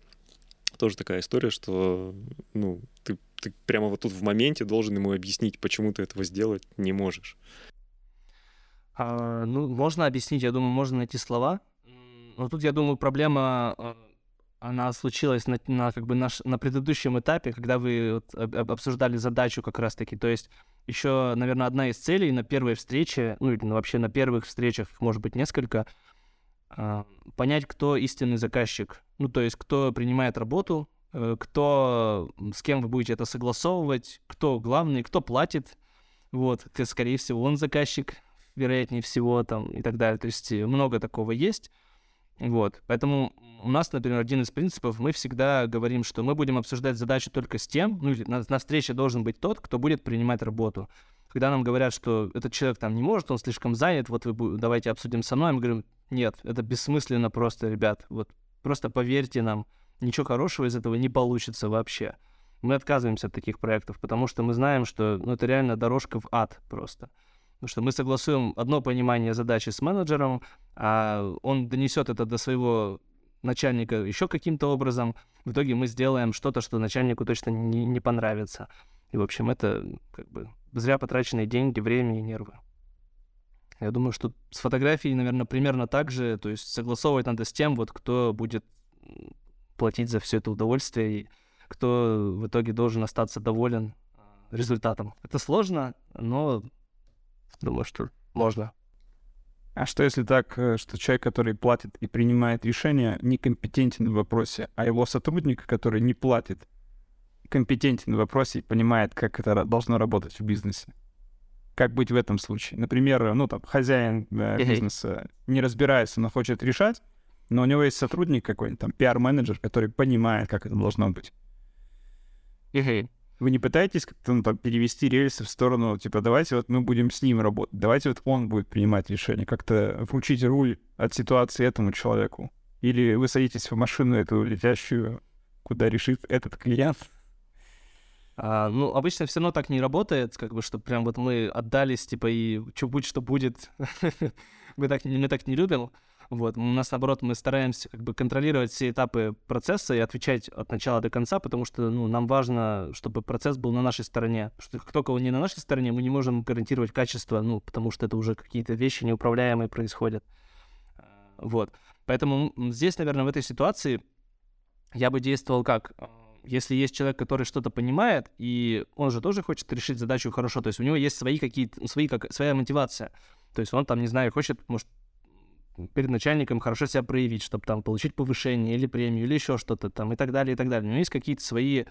S1: тоже такая история, что, ну, ты, ты прямо вот тут в моменте должен ему объяснить, почему ты этого сделать не можешь.
S2: А, ну, можно объяснить, я думаю, можно найти слова. Но тут, я думаю, проблема а, она случилась на, на как бы наш, на предыдущем этапе, когда вы вот, об, обсуждали задачу как раз-таки. То есть еще, наверное, одна из целей на первой встрече, ну или вообще на первых встречах, может быть, несколько, э, понять, кто истинный заказчик. Ну, то есть кто принимает работу, э, кто, с кем вы будете это согласовывать, кто главный, кто платит. Вот, скорее всего, он заказчик, вероятнее всего, там, и так далее. То есть много такого есть. Вот, поэтому у нас, например, один из принципов, мы всегда говорим, что мы будем обсуждать задачу только с тем, ну, на, на встрече должен быть тот, кто будет принимать работу. Когда нам говорят, что этот человек там не может, он слишком занят, вот вы давайте обсудим со мной, мы говорим, нет, это бессмысленно просто, ребят, вот просто поверьте нам, ничего хорошего из этого не получится вообще. Мы отказываемся от таких проектов, потому что мы знаем, что ну, это реально дорожка в ад просто. Потому что мы согласуем одно понимание задачи с менеджером, а он донесет это до своего начальника еще каким-то образом. В итоге мы сделаем что-то, что начальнику точно не, не понравится. И, в общем, это как бы зря потраченные деньги, время и нервы. Я думаю, что с фотографией, наверное, примерно так же. То есть согласовывать надо с тем, вот кто будет платить за все это удовольствие и кто в итоге должен остаться доволен а, результатом. Это сложно, но Думаю, что можно.
S3: А что если так, э, что человек, который платит и принимает решения, некомпетентен в вопросе, а его сотрудник, который не платит, компетентен в вопросе и понимает, как это должно работать в бизнесе? Как быть в этом случае? Например, ну там хозяин э, бизнеса не разбирается, но хочет решать, но у него есть сотрудник какой-нибудь, там пиар-менеджер, который понимает, как это должно быть. Вы не пытаетесь как-то ну, там, перевести рельсы в сторону, типа, давайте вот мы будем с ним работать, давайте вот он будет принимать решение, как-то вручить руль от ситуации этому человеку? Или вы садитесь в машину эту летящую, куда решит этот клиент?
S2: А, ну, обычно все равно так не работает, как бы, что прям вот мы отдались, типа, и что будет, что <laughs> будет. мы, так, мы так не любим. Вот. У нас, наоборот, мы стараемся как бы контролировать все этапы процесса и отвечать от начала до конца, потому что ну, нам важно, чтобы процесс был на нашей стороне. Что как только он не на нашей стороне, мы не можем гарантировать качество, ну, потому что это уже какие-то вещи неуправляемые происходят. А, вот. Поэтому здесь, наверное, в этой ситуации я бы действовал как? А, если есть человек, который что-то понимает, и он же тоже хочет решить задачу хорошо, то есть у него есть свои какие-то, свои, как, своя мотивация. То есть он там, не знаю, хочет, может, перед начальником хорошо себя проявить, чтобы там получить повышение или премию, или еще что-то там и так далее, и так далее. У него есть какие-то свои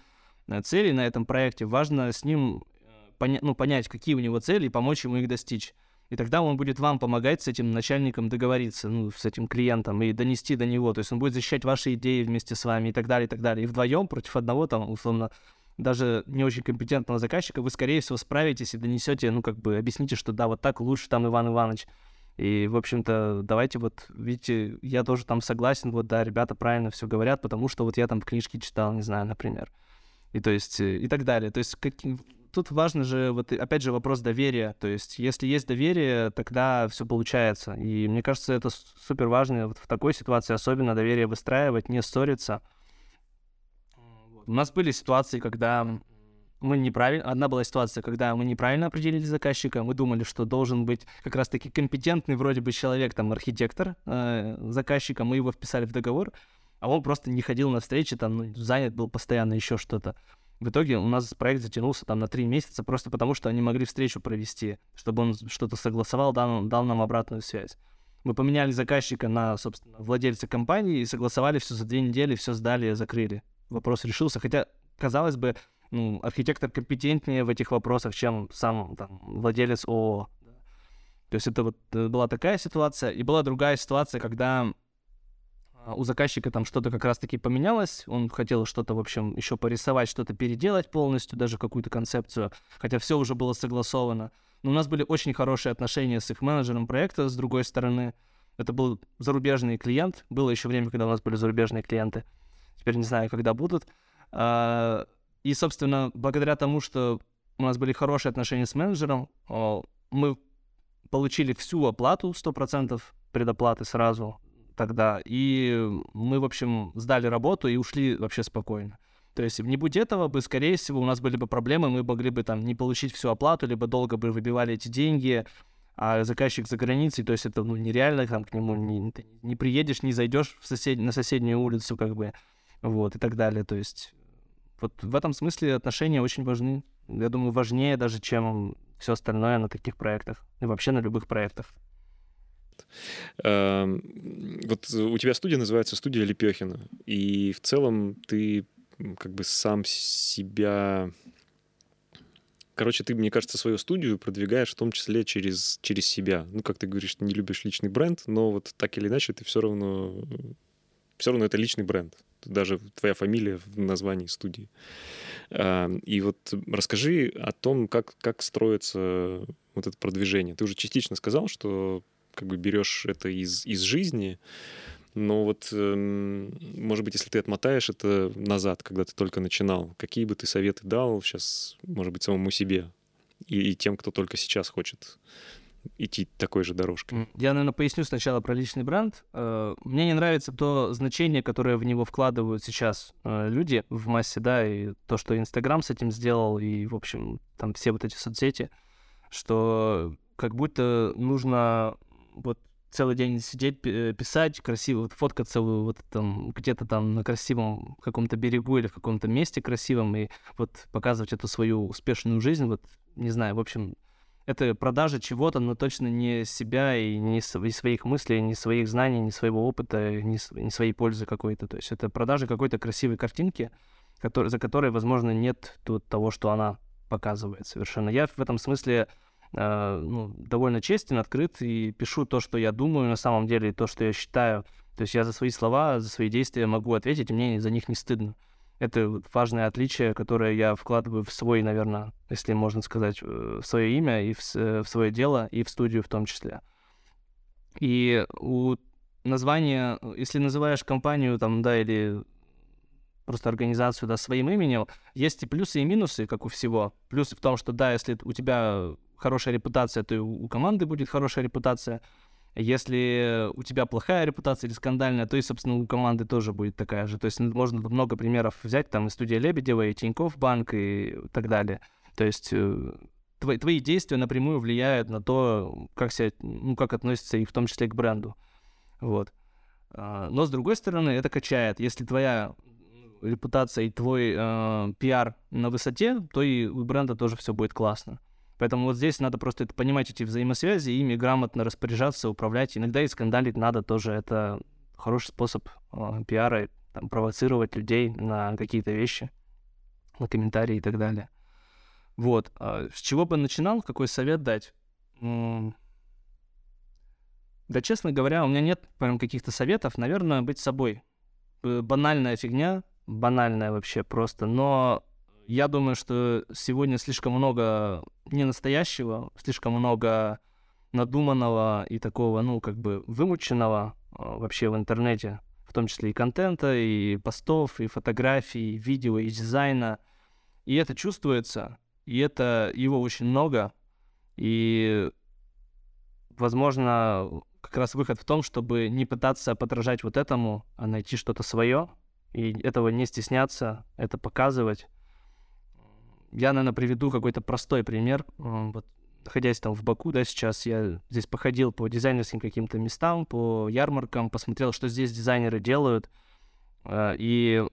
S2: э, цели на этом проекте. Важно с ним э, поня- ну, понять, какие у него цели, и помочь ему их достичь. И тогда он будет вам помогать с этим начальником договориться, ну, с этим клиентом и донести до него. То есть он будет защищать ваши идеи вместе с вами и так далее, и так далее. И вдвоем против одного, там, условно, даже не очень компетентного заказчика, вы, скорее всего, справитесь и донесете, ну, как бы, объясните, что да, вот так лучше, там, Иван Иванович. И, в общем-то, давайте вот, видите, я тоже там согласен, вот, да, ребята правильно все говорят, потому что вот я там книжки читал, не знаю, например. И то есть, э, и так далее. То есть, как, тут важно же, вот, опять же, вопрос доверия. То есть, если есть доверие, тогда все получается. И мне кажется, это супер важно вот в такой ситуации, особенно доверие выстраивать, не ссориться. У нас были ситуации, когда мы неправильно... Одна была ситуация, когда мы неправильно определили заказчика, мы думали, что должен быть как раз-таки компетентный вроде бы человек, там, архитектор э, заказчика, мы его вписали в договор, а он просто не ходил на встречи, там, ну, занят был постоянно еще что-то. В итоге у нас проект затянулся там на три месяца просто потому, что они могли встречу провести, чтобы он что-то согласовал, дал, дал нам обратную связь. Мы поменяли заказчика на, собственно, владельца компании и согласовали все за две недели, все сдали, закрыли. Вопрос решился, хотя, казалось бы, ну, архитектор компетентнее в этих вопросах, чем сам там, владелец ООО. То есть это вот э, была такая ситуация. И была другая ситуация, когда а, у заказчика там что-то как раз-таки поменялось, он хотел что-то, в общем, еще порисовать, что-то переделать полностью, даже какую-то концепцию, хотя все уже было согласовано. Но у нас были очень хорошие отношения с их менеджером проекта, с другой стороны. Это был зарубежный клиент. Было еще время, когда у нас были зарубежные клиенты. Теперь не знаю, когда будут. А, и, собственно, благодаря тому, что у нас были хорошие отношения с менеджером, мы получили всю оплату, 100% предоплаты сразу тогда. И мы, в общем, сдали работу и ушли вообще спокойно. То есть не будь этого бы, скорее всего, у нас были бы проблемы, мы могли бы там не получить всю оплату, либо долго бы выбивали эти деньги, а заказчик за границей, то есть это ну, нереально, там к нему не, не приедешь, не зайдешь в сосед... на соседнюю улицу, как бы, вот, и так далее. То есть вот в этом смысле отношения очень важны. Я думаю, важнее даже, чем все остальное на таких проектах и вообще на любых проектах.
S1: Вот у тебя студия называется студия Лепехина, и в целом ты как бы сам себя... Короче, ты, мне кажется, свою студию продвигаешь в том числе через, через себя. Ну, как ты говоришь, ты не любишь личный бренд, но вот так или иначе ты все равно... Все равно это личный бренд. Даже твоя фамилия в названии студии. И вот расскажи о том, как, как строится вот это продвижение. Ты уже частично сказал, что как бы берешь это из, из жизни, но вот, эм, может быть, если ты отмотаешь это назад, когда ты только начинал, какие бы ты советы дал сейчас, может быть, самому себе и, и тем, кто только сейчас хочет идти такой же дорожкой?
S2: Я, наверное, поясню сначала про личный бренд. Э, мне не нравится то значение, которое в него вкладывают сейчас э, люди в массе, да, и то, что Инстаграм с этим сделал, и, в общем, там все вот эти соцсети, что как будто нужно вот целый день сидеть, э, писать красиво, вот фоткаться вот там где-то там на красивом каком-то берегу или в каком-то месте красивом и вот показывать эту свою успешную жизнь, вот не знаю, в общем, это продажа чего-то, но точно не себя и не своих мыслей, не своих знаний, не своего опыта, не, своей пользы какой-то. То есть это продажа какой-то красивой картинки, который, за которой, возможно, нет тут того, что она показывает совершенно. Я в этом смысле э, ну, довольно честен, открыт и пишу то, что я думаю на самом деле, то, что я считаю. То есть я за свои слова, за свои действия могу ответить, и мне за них не стыдно. Это важное отличие, которое я вкладываю в свой, наверное, если можно сказать, э, в свое имя и в, в свое дело, и в студию в том числе. И у названия, если называешь компанию там, да, или просто организацию, да, своим именем, есть и плюсы, и минусы, как у всего. Плюсы в том, что, да, если у тебя хорошая репутация, то и у команды будет хорошая репутация. Если у тебя плохая репутация или скандальная, то и, собственно, у команды тоже будет такая же. То есть можно много примеров взять, там, и студия Лебедева, и Тинькофф банк, и так далее. То есть э, твои, твои действия напрямую влияют на то, как, себя, ну, как относятся и в том числе к бренду. Вот. А, но, с другой стороны, это качает. Если твоя репутация и твой э, пиар на высоте, то и у бренда тоже все будет классно. Поэтому вот здесь надо просто это понимать, эти взаимосвязи, ими грамотно распоряжаться, управлять. Иногда и скандалить надо тоже. Это хороший способ э, пиара, там, провоцировать людей на какие-то вещи, на комментарии и так далее. Вот. А с чего бы начинал? Какой совет дать? Да, честно говоря, у меня нет прям каких-то советов. Наверное, быть собой. Банальная фигня, банальная вообще просто. Но я думаю, что сегодня слишком много ненастоящего, слишком много надуманного и такого, ну, как бы вымученного а, вообще в интернете, в том числе и контента, и постов, и фотографий, и видео, и дизайна. И это чувствуется, и это его очень много, и, возможно, как раз выход в том, чтобы не пытаться подражать вот этому, а найти что-то свое, и этого не стесняться, это показывать, я, наверное, приведу какой-то простой пример. Вот, находясь там в Баку, да, сейчас я здесь походил по дизайнерским каким-то местам, по ярмаркам, посмотрел, что здесь дизайнеры делают. А, и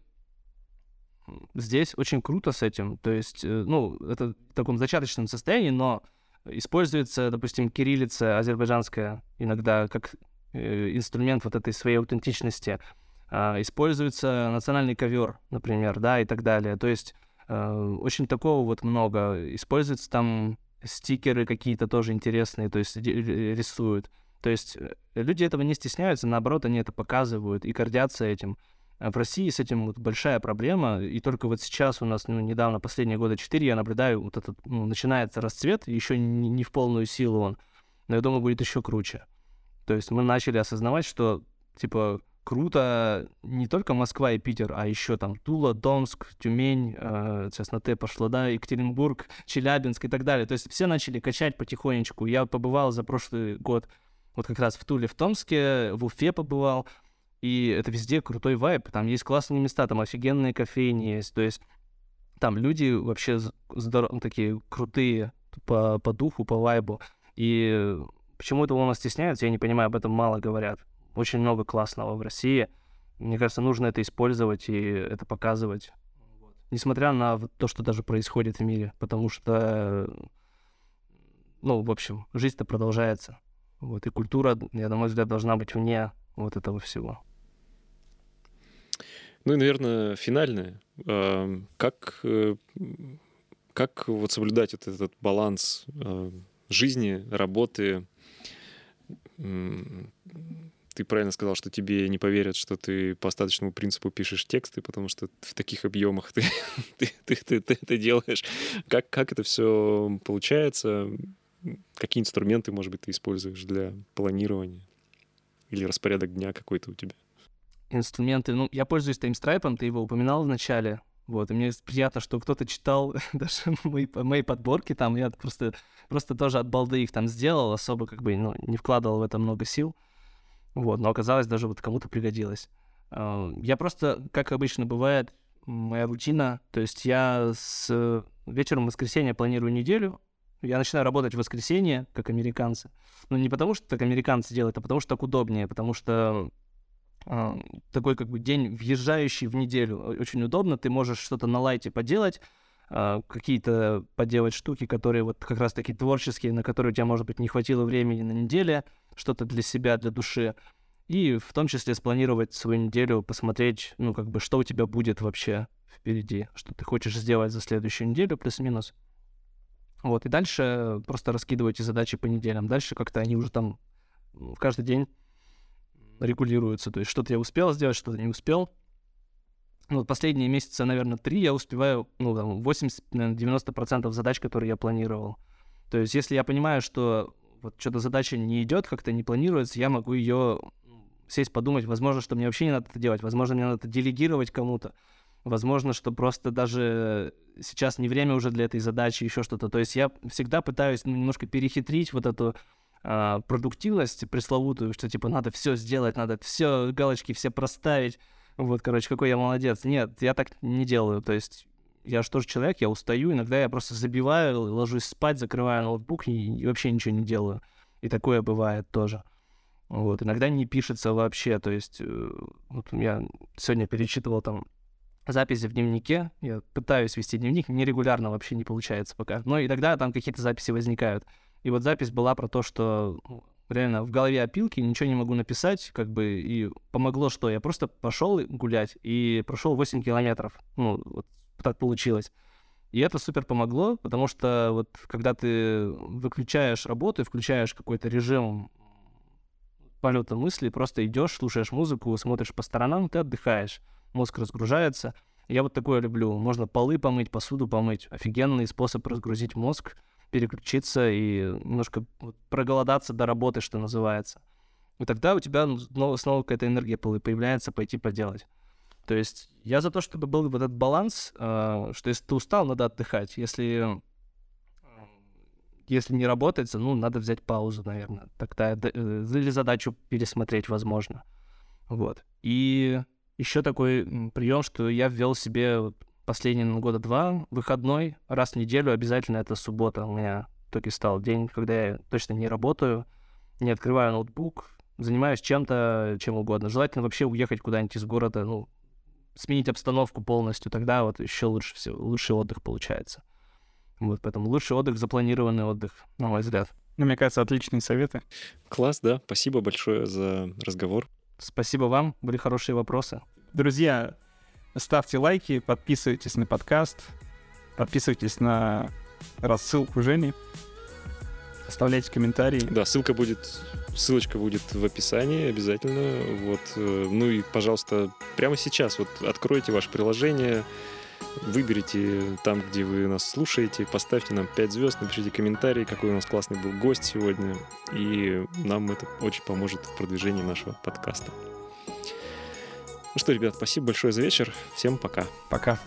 S2: здесь очень круто с этим. То есть, э, ну, это в таком зачаточном состоянии, но используется, допустим, кириллица азербайджанская иногда как э, инструмент вот этой своей аутентичности. А, используется национальный ковер, например, да, и так далее. То есть Э, очень такого вот много. Используются там стикеры какие-то тоже интересные, то есть рисуют. То есть э, люди этого не стесняются, наоборот, они это показывают и гордятся этим. А в России с этим вот большая проблема, и только вот сейчас у нас, ну, недавно, последние года четыре, я наблюдаю, вот этот, ну, начинается расцвет, еще не, не в полную силу он, но я думаю, будет еще круче. То есть мы начали осознавать, что, типа, круто не только Москва и Питер, а еще там Тула, Томск, Тюмень, э, сейчас на Т пошло, да, Екатеринбург, Челябинск и так далее. То есть все начали качать потихонечку. Я побывал за прошлый год вот как раз в Туле, в Томске, в Уфе побывал, и это везде крутой вайб, там есть классные места, там офигенные кофейни есть, то есть там люди вообще здоров... такие крутые по, по духу, по вайбу, и почему это у нас стесняются, я не понимаю, об этом мало говорят. Очень много классного в России, мне кажется, нужно это использовать и это показывать, несмотря на то, что даже происходит в мире, потому что, ну, в общем, жизнь-то продолжается. Вот, и культура, я, на мой взгляд, должна быть вне вот этого всего.
S1: Ну и, наверное, финальное. Как, э, как вот соблюдать этот, этот баланс э, жизни, работы? Ты правильно сказал, что тебе не поверят, что ты по остаточному принципу пишешь тексты, потому что в таких объемах ты, <laughs> ты, ты, ты, ты это делаешь. Как, как это все получается? Какие инструменты, может быть, ты используешь для планирования? Или распорядок дня какой-то у тебя?
S2: Инструменты. Ну, я пользуюсь таймстрайпом, ты его упоминал в начале. Вот, и мне приятно, что кто-то читал <laughs> даже мои, мои подборки там. Я просто, просто тоже от балды их там сделал, особо как бы ну, не вкладывал в это много сил. Вот, но оказалось, даже вот кому-то пригодилось. Я просто, как обычно бывает, моя рутина, то есть я с вечером воскресенья планирую неделю, я начинаю работать в воскресенье, как американцы. Но не потому, что так американцы делают, а потому что так удобнее, потому что э, такой как бы день, въезжающий в неделю, очень удобно. Ты можешь что-то на лайте поделать, э, какие-то поделать штуки, которые вот как раз таки творческие, на которые у тебя, может быть, не хватило времени на неделе, что-то для себя, для души. И в том числе спланировать свою неделю, посмотреть, ну, как бы, что у тебя будет вообще впереди, что ты хочешь сделать за следующую неделю, плюс-минус. Вот, и дальше просто раскидываете задачи по неделям. Дальше как-то они уже там в каждый день регулируются. То есть что-то я успел сделать, что-то не успел. Ну, вот последние месяца, наверное, три я успеваю, ну, там, 80-90% задач, которые я планировал. То есть если я понимаю, что вот что-то задача не идет, как-то не планируется, я могу ее сесть подумать, возможно, что мне вообще не надо это делать, возможно, мне надо это делегировать кому-то. Возможно, что просто даже сейчас не время уже для этой задачи, еще что-то. То есть я всегда пытаюсь ну, немножко перехитрить вот эту а, продуктивность пресловутую, что типа надо все сделать, надо все, галочки все проставить. Вот, короче, какой я молодец. Нет, я так не делаю. То есть я же тоже человек, я устаю, иногда я просто забиваю, ложусь спать, закрываю ноутбук и, и вообще ничего не делаю. И такое бывает тоже. Вот, иногда не пишется вообще, то есть, э, вот я сегодня перечитывал там записи в дневнике. Я пытаюсь вести дневник, нерегулярно вообще не получается пока. Но иногда там какие-то записи возникают. И вот запись была про то, что ну, реально в голове опилки, ничего не могу написать, как бы, и помогло что? Я просто пошел гулять и прошел 8 километров. Ну, вот так получилось. И это супер помогло, потому что вот когда ты выключаешь работу включаешь какой-то режим полета мысли, просто идешь, слушаешь музыку, смотришь по сторонам, ты отдыхаешь мозг разгружается. Я вот такое люблю. Можно полы помыть, посуду помыть. Офигенный способ разгрузить мозг, переключиться и немножко проголодаться до работы, что называется. И тогда у тебя снова, снова какая-то энергия появляется пойти поделать. То есть я за то, чтобы был вот этот баланс, э, что если ты устал, надо отдыхать. Если, если не работается, ну, надо взять паузу, наверное. Тогда э, или задачу пересмотреть, возможно. Вот. И еще такой прием, что я ввел себе последние ну, года два выходной раз в неделю обязательно это суббота у меня только стал день, когда я точно не работаю, не открываю ноутбук, занимаюсь чем-то, чем угодно. Желательно вообще уехать куда-нибудь из города, ну, сменить обстановку полностью, тогда вот еще лучше все, лучший отдых получается. Вот, поэтому лучший отдых, запланированный отдых, на мой взгляд.
S3: Ну, мне кажется, отличные советы.
S1: Класс, да. Спасибо большое за разговор.
S2: Спасибо вам, были хорошие вопросы.
S3: Друзья, ставьте лайки, подписывайтесь на подкаст, подписывайтесь на рассылку Жени. Оставляйте комментарии.
S1: Да, ссылка будет, ссылочка будет в описании обязательно. Вот, э, ну и, пожалуйста, прямо сейчас вот откройте ваше приложение, выберите там, где вы нас слушаете, поставьте нам 5 звезд, напишите комментарий, какой у нас классный был гость сегодня, и нам это очень поможет в продвижении нашего подкаста. Ну что, ребят, спасибо большое за вечер. Всем пока.
S3: Пока.